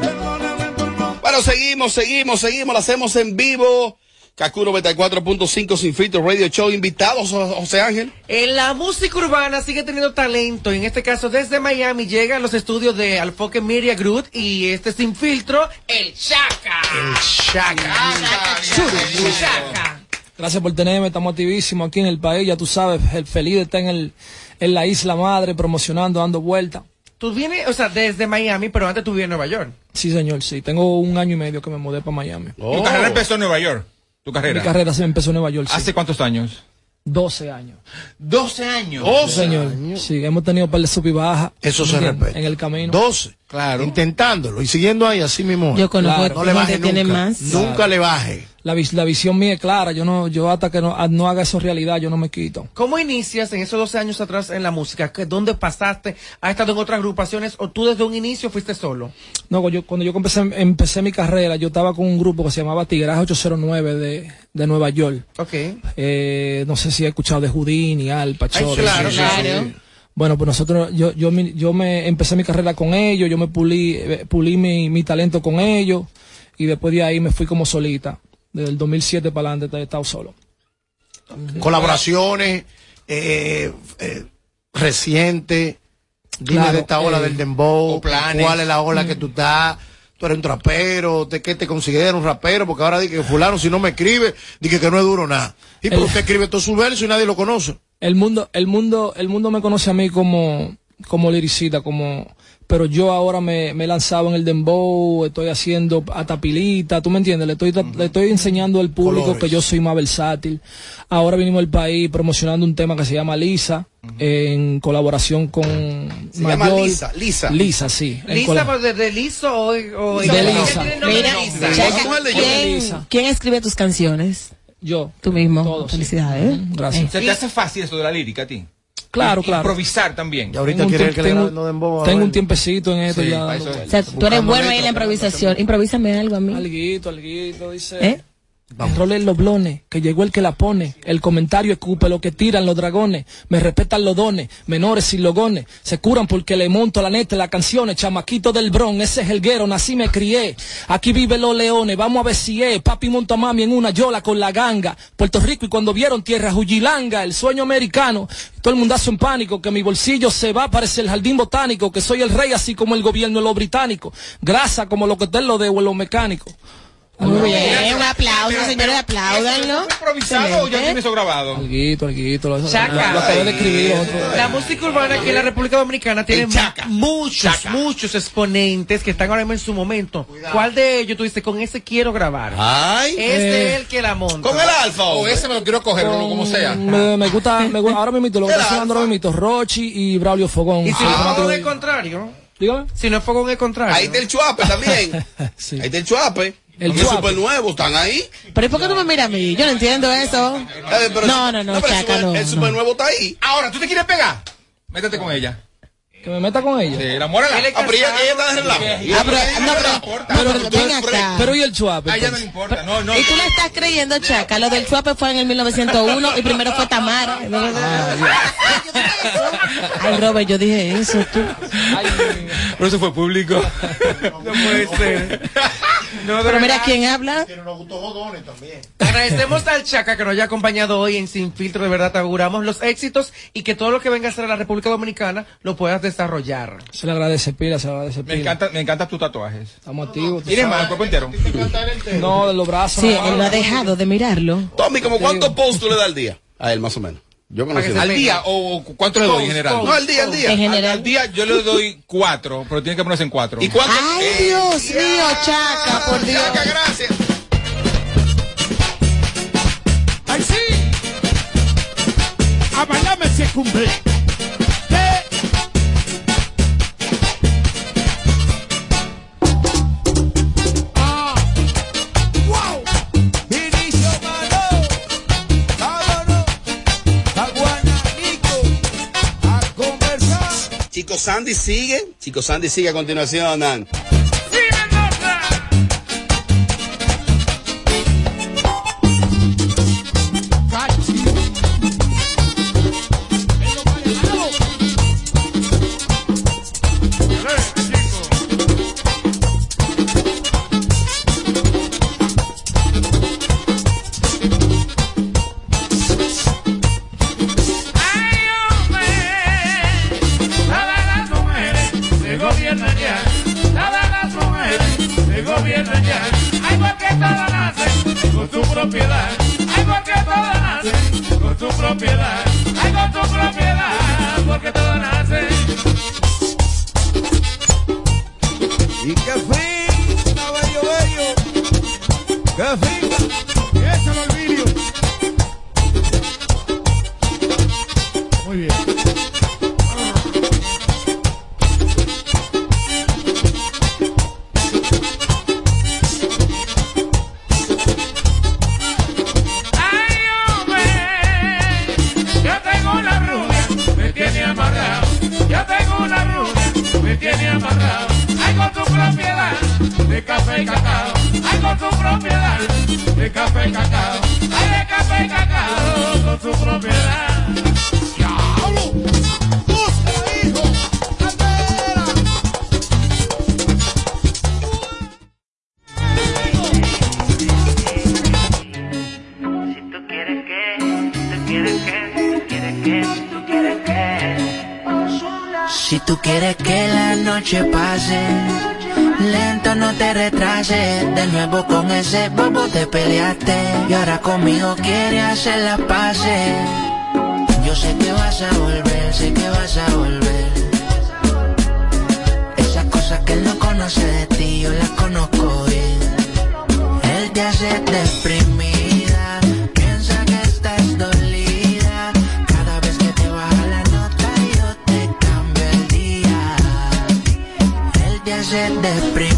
Speaker 18: Perdóname por no
Speaker 4: Bueno, seguimos, seguimos, seguimos, lo hacemos en vivo. Kaku 94.5 Sin Filtro Radio Show. Invitados, Jo- José Ángel.
Speaker 5: En la música urbana sigue teniendo talento. En este caso, desde Miami llega a los estudios de Alfoque Media Group y este sin filtro, el Chaka.
Speaker 1: El Chaka.
Speaker 5: El Chaka.
Speaker 19: Gracias por tenerme, estamos activísimos aquí en el país, ya tú sabes, el feliz de estar en, el, en la isla madre, promocionando, dando vueltas.
Speaker 5: Tú vienes, o sea, desde Miami, pero antes tú vivías en Nueva York.
Speaker 19: Sí, señor, sí. Tengo un año y medio que me mudé para Miami.
Speaker 2: Tu carrera empezó en Nueva York. Tu carrera.
Speaker 19: Mi carrera se empezó en Nueva York. sí.
Speaker 2: ¿Hace cuántos años?
Speaker 19: 12 años.
Speaker 2: 12 años.
Speaker 19: Sí, señor. Sí, hemos tenido un par de sub y baja.
Speaker 1: Eso se respeta.
Speaker 19: En el camino.
Speaker 1: 12. Claro. Intentándolo y siguiendo ahí así mismo.
Speaker 19: Yo conozco
Speaker 1: no le baje nunca.
Speaker 19: más.
Speaker 1: Nunca
Speaker 19: Claro.
Speaker 1: le baje.
Speaker 19: La, vis- la visión mía es clara. Yo no, yo hasta que no, no haga eso realidad, yo no me quito.
Speaker 5: ¿Cómo inicias en esos 12 años atrás en la música? ¿Qué- ¿Dónde pasaste? ¿Has estado en otras agrupaciones o tú desde un inicio fuiste solo?
Speaker 19: No, yo, cuando yo empecé, empecé mi carrera, yo estaba con un grupo que se llamaba Tigraje 809 de, de Nueva York.
Speaker 5: Ok.
Speaker 19: Eh, no sé si he escuchado de Houdini, Al
Speaker 5: claro,
Speaker 19: Sí, sí,
Speaker 5: claro.
Speaker 19: sí. Bueno, pues nosotros, yo, yo, mi- yo me empecé mi carrera con ellos, yo me pulí, eh, pulí mi, mi talento con ellos y después de ahí me fui como solita. Desde el 2007 para adelante he estado solo.
Speaker 1: Colaboraciones eh, eh, recientes. Dime
Speaker 19: Claro,
Speaker 1: de esta ola
Speaker 19: eh,
Speaker 1: del dembow.
Speaker 2: planes.
Speaker 1: ¿Cuál es la ola que
Speaker 19: Mm.
Speaker 1: tú estás? Tú eres un trapero. ¿De qué te consideras un rapero? Porque ahora di que fulano si no me escribe, dije que no es duro nada. Y
Speaker 19: El-
Speaker 1: usted escribe todos sus versos y nadie lo conoce.
Speaker 19: El mundo, el mundo, el mundo me conoce a mí como, como liricista, como, pero yo ahora me, me he lanzado en el dembow, estoy haciendo atapilita, tú me entiendes, le estoy, le estoy enseñando al público
Speaker 1: Colores.
Speaker 19: que yo soy más versátil. Ahora vinimos al país promocionando un tema que se llama Lisa, en colaboración con
Speaker 4: Se llama Lisa, Lisa.
Speaker 19: Lisa, sí.
Speaker 5: ¿Lisa de, de liso o, o
Speaker 19: De Lisa.
Speaker 3: Mira,
Speaker 19: Lisa.
Speaker 3: Chaca,
Speaker 19: Vamos al de yo.
Speaker 3: ¿quién,
Speaker 19: Lisa.
Speaker 3: quién escribe tus canciones?
Speaker 19: Yo.
Speaker 3: Tú mismo.
Speaker 19: Todo, sí.
Speaker 3: Felicidades.
Speaker 19: Gracias.
Speaker 2: ¿Se te hace fácil eso de la lírica a ti?
Speaker 19: Claro,
Speaker 2: Y-
Speaker 19: claro.
Speaker 2: Improvisar también.
Speaker 1: Y ahorita
Speaker 19: Tengo un
Speaker 1: que le
Speaker 19: tengo-
Speaker 1: no dembow.
Speaker 19: Tengo un tiempecito en esto
Speaker 2: Sí,
Speaker 19: ya.
Speaker 2: es.
Speaker 3: O sea, tú eres bueno ahí en la improvisación. Improvísame algo a mí.
Speaker 19: Alguito, alguito, dice.
Speaker 3: ¿Eh?
Speaker 19: Controle los blones, que llegó el que la pone. El comentario escupe lo que tiran los dragones. Me respetan los dones, menores y logones. Se curan porque le monto la neta las canciones. Chamaquito del Bron, ese es el guero, nací me crié. Aquí viven los leones, vamos a ver si es. Papi monta a mami en una yola con la ganga. Puerto Rico y cuando vieron tierra Jujilanga, el sueño americano. Todo el mundazo en pánico, que mi bolsillo se va, parece el jardín botánico. Que soy el rey así como el gobierno de los británicos. Grasa como lo que te lo debo en los mecánicos.
Speaker 3: Muy bien, un aplauso, señores, apláudanlo.
Speaker 2: ¿Fue improvisado o ya tiene eso grabado?
Speaker 19: Alguito, alguito. Lo, lo,
Speaker 5: Chaca.
Speaker 19: lo acabo de escribir.
Speaker 5: La música urbana aquí en la República Dominicana tiene muchos, muchos exponentes que están ahora mismo en su momento. ¿Cuál de ellos tú dices, con ese quiero grabar?
Speaker 4: Ay.
Speaker 5: Este
Speaker 19: Eh,
Speaker 5: es el que la monta.
Speaker 4: Con el alfa.
Speaker 2: O ese me lo quiero coger, como sea.
Speaker 19: Me, me gusta, me gusta, ahora mismo lo que está sonando ahora mismo, Rochi y Braulio Fogón.
Speaker 5: Y si no fogón es contrario.
Speaker 19: Dígame.
Speaker 5: Si no es fogón es contrario.
Speaker 4: Ahí está el chuape también. Ahí está el chuape.
Speaker 19: El
Speaker 4: El
Speaker 19: Chuape.
Speaker 4: super nuevo, están ahí.
Speaker 3: Pero ¿y por qué tú me miras a mí? Yo no entiendo eso.
Speaker 4: Eh, pero
Speaker 3: No,
Speaker 4: el-
Speaker 3: no, no,
Speaker 4: pero
Speaker 3: Chaca,
Speaker 4: super-
Speaker 3: no,
Speaker 4: El
Speaker 3: no.
Speaker 4: super nuevo está ahí.
Speaker 2: Ahora, ¿tú te quieres pegar? Métete con ella.
Speaker 19: Que me meta con ella.
Speaker 2: Sí, enamórala.
Speaker 4: Ah, pero ella, ella está de relajo.
Speaker 3: Ah, pero, no, pero, pero, ven acá.
Speaker 19: Pero y el chuape.
Speaker 2: A ella no
Speaker 19: pues?
Speaker 2: le importa. No, no.
Speaker 3: y tú le estás creyendo, Chaca. Lo del Chuape fue en el 1901 y primero fue Tamara. Ay, Robert, yo dije eso, tú.
Speaker 2: Pero eso fue público.
Speaker 5: No puede ser.
Speaker 3: Pero mira quién habla.
Speaker 5: Agradecemos al Chaca que nos haya acompañado hoy en Sin Filtro. De verdad, te auguramos los éxitos y que todo lo que venga a hacer a la República Dominicana lo puedas desarrollar.
Speaker 19: Se le agradece pila, se le agradece pila.
Speaker 2: Me encanta, me encantan tus tatuajes.
Speaker 19: Estamos activos. tú
Speaker 2: ¿Tienes
Speaker 19: sabes.
Speaker 2: más el cuerpo entero?
Speaker 19: No, de los brazos.
Speaker 3: Sí, él no ha dejado de mirarlo.
Speaker 4: Tommy, ¿como cuántos posts tú le das al día? A él, más o menos. Yo conocí
Speaker 2: ¿Al día o cuánto le doy en general?
Speaker 4: No, al día, al día.
Speaker 3: En general.
Speaker 2: Al, al día yo le doy cuatro, pero tiene que ponerse en cuatro.
Speaker 4: ¿Y cuánto?
Speaker 3: Ay, Dios mío, Chaca, por Dios.
Speaker 4: Chaca, gracias.
Speaker 17: ¡Ay, sí! A bailarme se cumple.
Speaker 4: Sandy sigue. Chico Sandy sigue a continuación.
Speaker 17: Y que finca, bello, bello. Finca. Y De
Speaker 8: nuevo con ese bobo te peleaste. Y ahora conmigo quieres hacer las paces. Yo sé que vas a volver, sé que vas a volver. Esas cosas que él no conoce de ti, yo las conozco bien. Él te hace deprimida, piensa que estás dolida. Cada vez que te baja la nota, yo te cambio el día. Él te hace deprimida,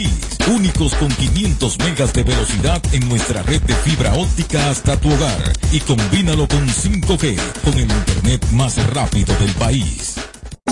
Speaker 16: Únicos con 500 megas de velocidad en nuestra red de fibra óptica hasta tu hogar. Y combínalo con 5G, con el internet más rápido del país.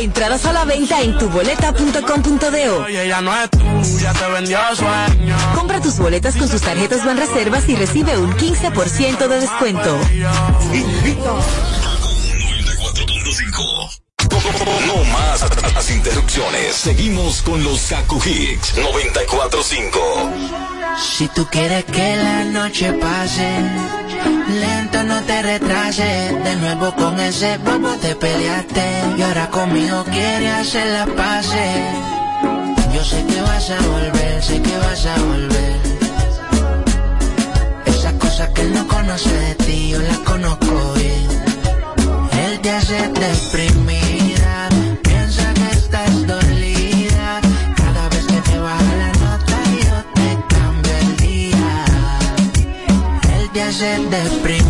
Speaker 20: Entradas a la venta en tuboleta.com.do. Compra tus boletas con sus tarjetas Banreservas y recibe un 15% de descuento.
Speaker 21: No más las interrupciones. Seguimos con los Kaku Hicks 945.
Speaker 8: Si tú quieres que la noche pase, lento no te retrases. De nuevo con ese bobo te peleaste y ahora conmigo quieres hacer la pase. Yo sé que vas a volver, sé que vas a volver. Esas cosas que él no conoce de ti, yo las conozco bien. Él te hace deprimida, Él te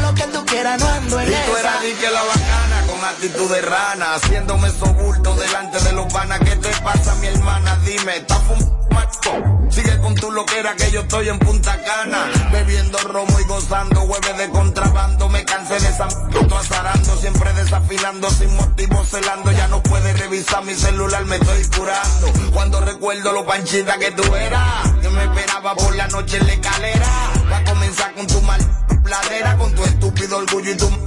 Speaker 22: no ando en
Speaker 23: Y tú eras di que la bacana con actitud de rana, haciéndome sobulto delante de los panas. ¿Qué te pasa, mi hermana? Dime, ¿estás fumando? Sigue con tu loquera que yo estoy en Punta Cana, bebiendo romo y gozando hueves de contrabando. Me cansé de esa m- azarando, siempre desafinando, sin motivo celando. Ya no puedes revisar mi celular, me estoy curando. Cuando recuerdo lo panchita que tú eras, que me esperaba por la noche en la escalera. Va a comenzar con tu mal pladera, con tu estúpido orgullo y tu m-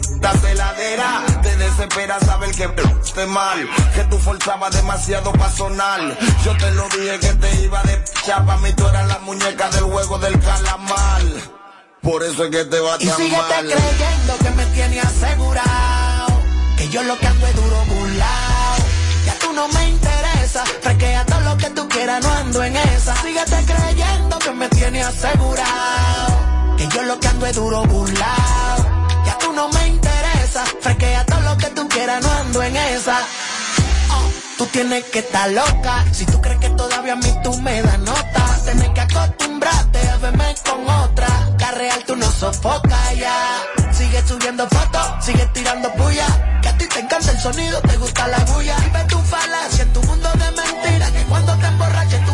Speaker 23: celadera. Te desespera saber que esté mal, que tú forzabas demasiado pa' sonar. Yo te lo dije que te iba de chapa, mí tú eras la muñeca del juego del calamar. Por eso es que te va
Speaker 22: Y
Speaker 23: tan mal.
Speaker 22: creyendo que me tiene asegurado. Que yo lo que ando es duro burlao. Ya tú no me interesa. Fresquea todo lo que tú quieras, no ando en esa. Síguete creyendo me tiene asegurado. Que yo lo que ando es duro burlao. Ya tú no me interesa. Fresquea todo lo que tú quieras, no ando en esa. Oh, Tú tienes que estar loca. Si tú crees que todavía a mí tú me das nota, tienes que acostumbrarte a verme con otra. Carreal tú no sofocas ya. Sigue subiendo fotos, sigue tirando puya. Que a ti te encanta el sonido, te gusta la bulla. Vive tu falacia en tu mundo de mentiras. Que cuando te emborraches tú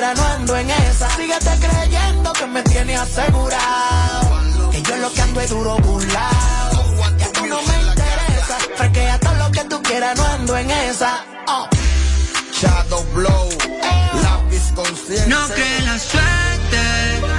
Speaker 22: Que no ando en esa. Síguete creyendo que me tiene asegurado. Que yo lo que ando es duro burlao. Ya tú no me interesa. Fresquea todo lo que tú quieras, no ando en esa. Oh.
Speaker 23: Shadow Blow, lápiz consciente.
Speaker 24: No en la suerte,